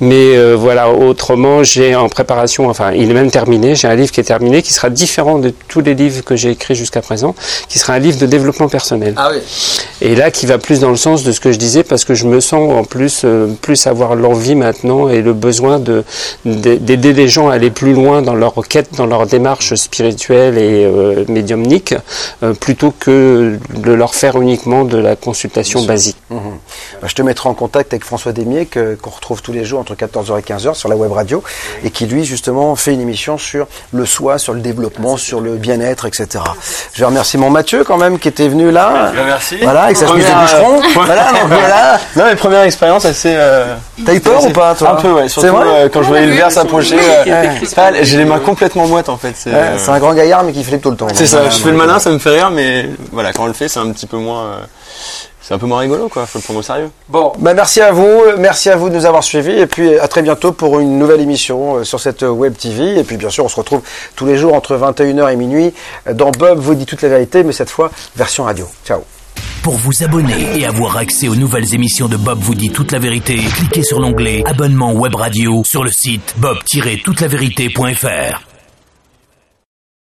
Mais voilà, autrement, j'ai en préparation, enfin, il est même terminé. J'ai un livre qui est terminé, qui sera différent de tous les livres que j'ai écrits jusqu'à présent, qui sera un livre de développement personnel. Ah oui. Et là, qui va plus dans le sens de ce que je disais, parce que je me sens en plus euh, plus avoir l'envie maintenant et le besoin de de- d'aider les gens à aller plus loin dans leur quête, dans leur démarche démarche spirituelle et euh, médiumnique, euh, plutôt que de leur faire uniquement de la consultation basique. Mhm. Bah, je te mettrai en contact avec François Demier, que- qu'on retrouve tous les jours entre 14h et 15h sur la web radio, et qui lui, justement, fait une émission sur le soi, sur le développement, sur le bien-être, etc. Je vais remercier mon Mathieu, quand même, qui était venu là. merci. Voilà, avec sa chemise de bûcheron. euh, <laughs> voilà, donc voilà. Non, mais première expérience assez. euh, T'as eu peur ou pas, toi? Un peu, ouais. Surtout vrai? euh, quand je voyais le verre s'approcher. euh, pas- J'ai les mains complètement moites en fait. Ouais, euh, C'est un grand gaillard, mais qui flippe tout le temps. c'est ça. Je fais le malin, ça me fait rire, mais voilà, quand on le fait, c'est un petit peu moins. euh, C'est un peu moins rigolo, quoi. Faut le prendre au sérieux. Bon, bah merci à vous, merci à vous de nous avoir suivis et puis à très bientôt pour une nouvelle émission euh, sur cette euh, web TV et puis bien sûr on se retrouve tous les jours entre 21h et minuit euh, dans Bob vous dit toute la vérité mais cette fois version radio. Ciao. Pour vous abonner et avoir accès aux nouvelles émissions de Bob vous dit toute la vérité, cliquez sur l'onglet Abonnement web radio sur le site bob-toutelavérité.fr.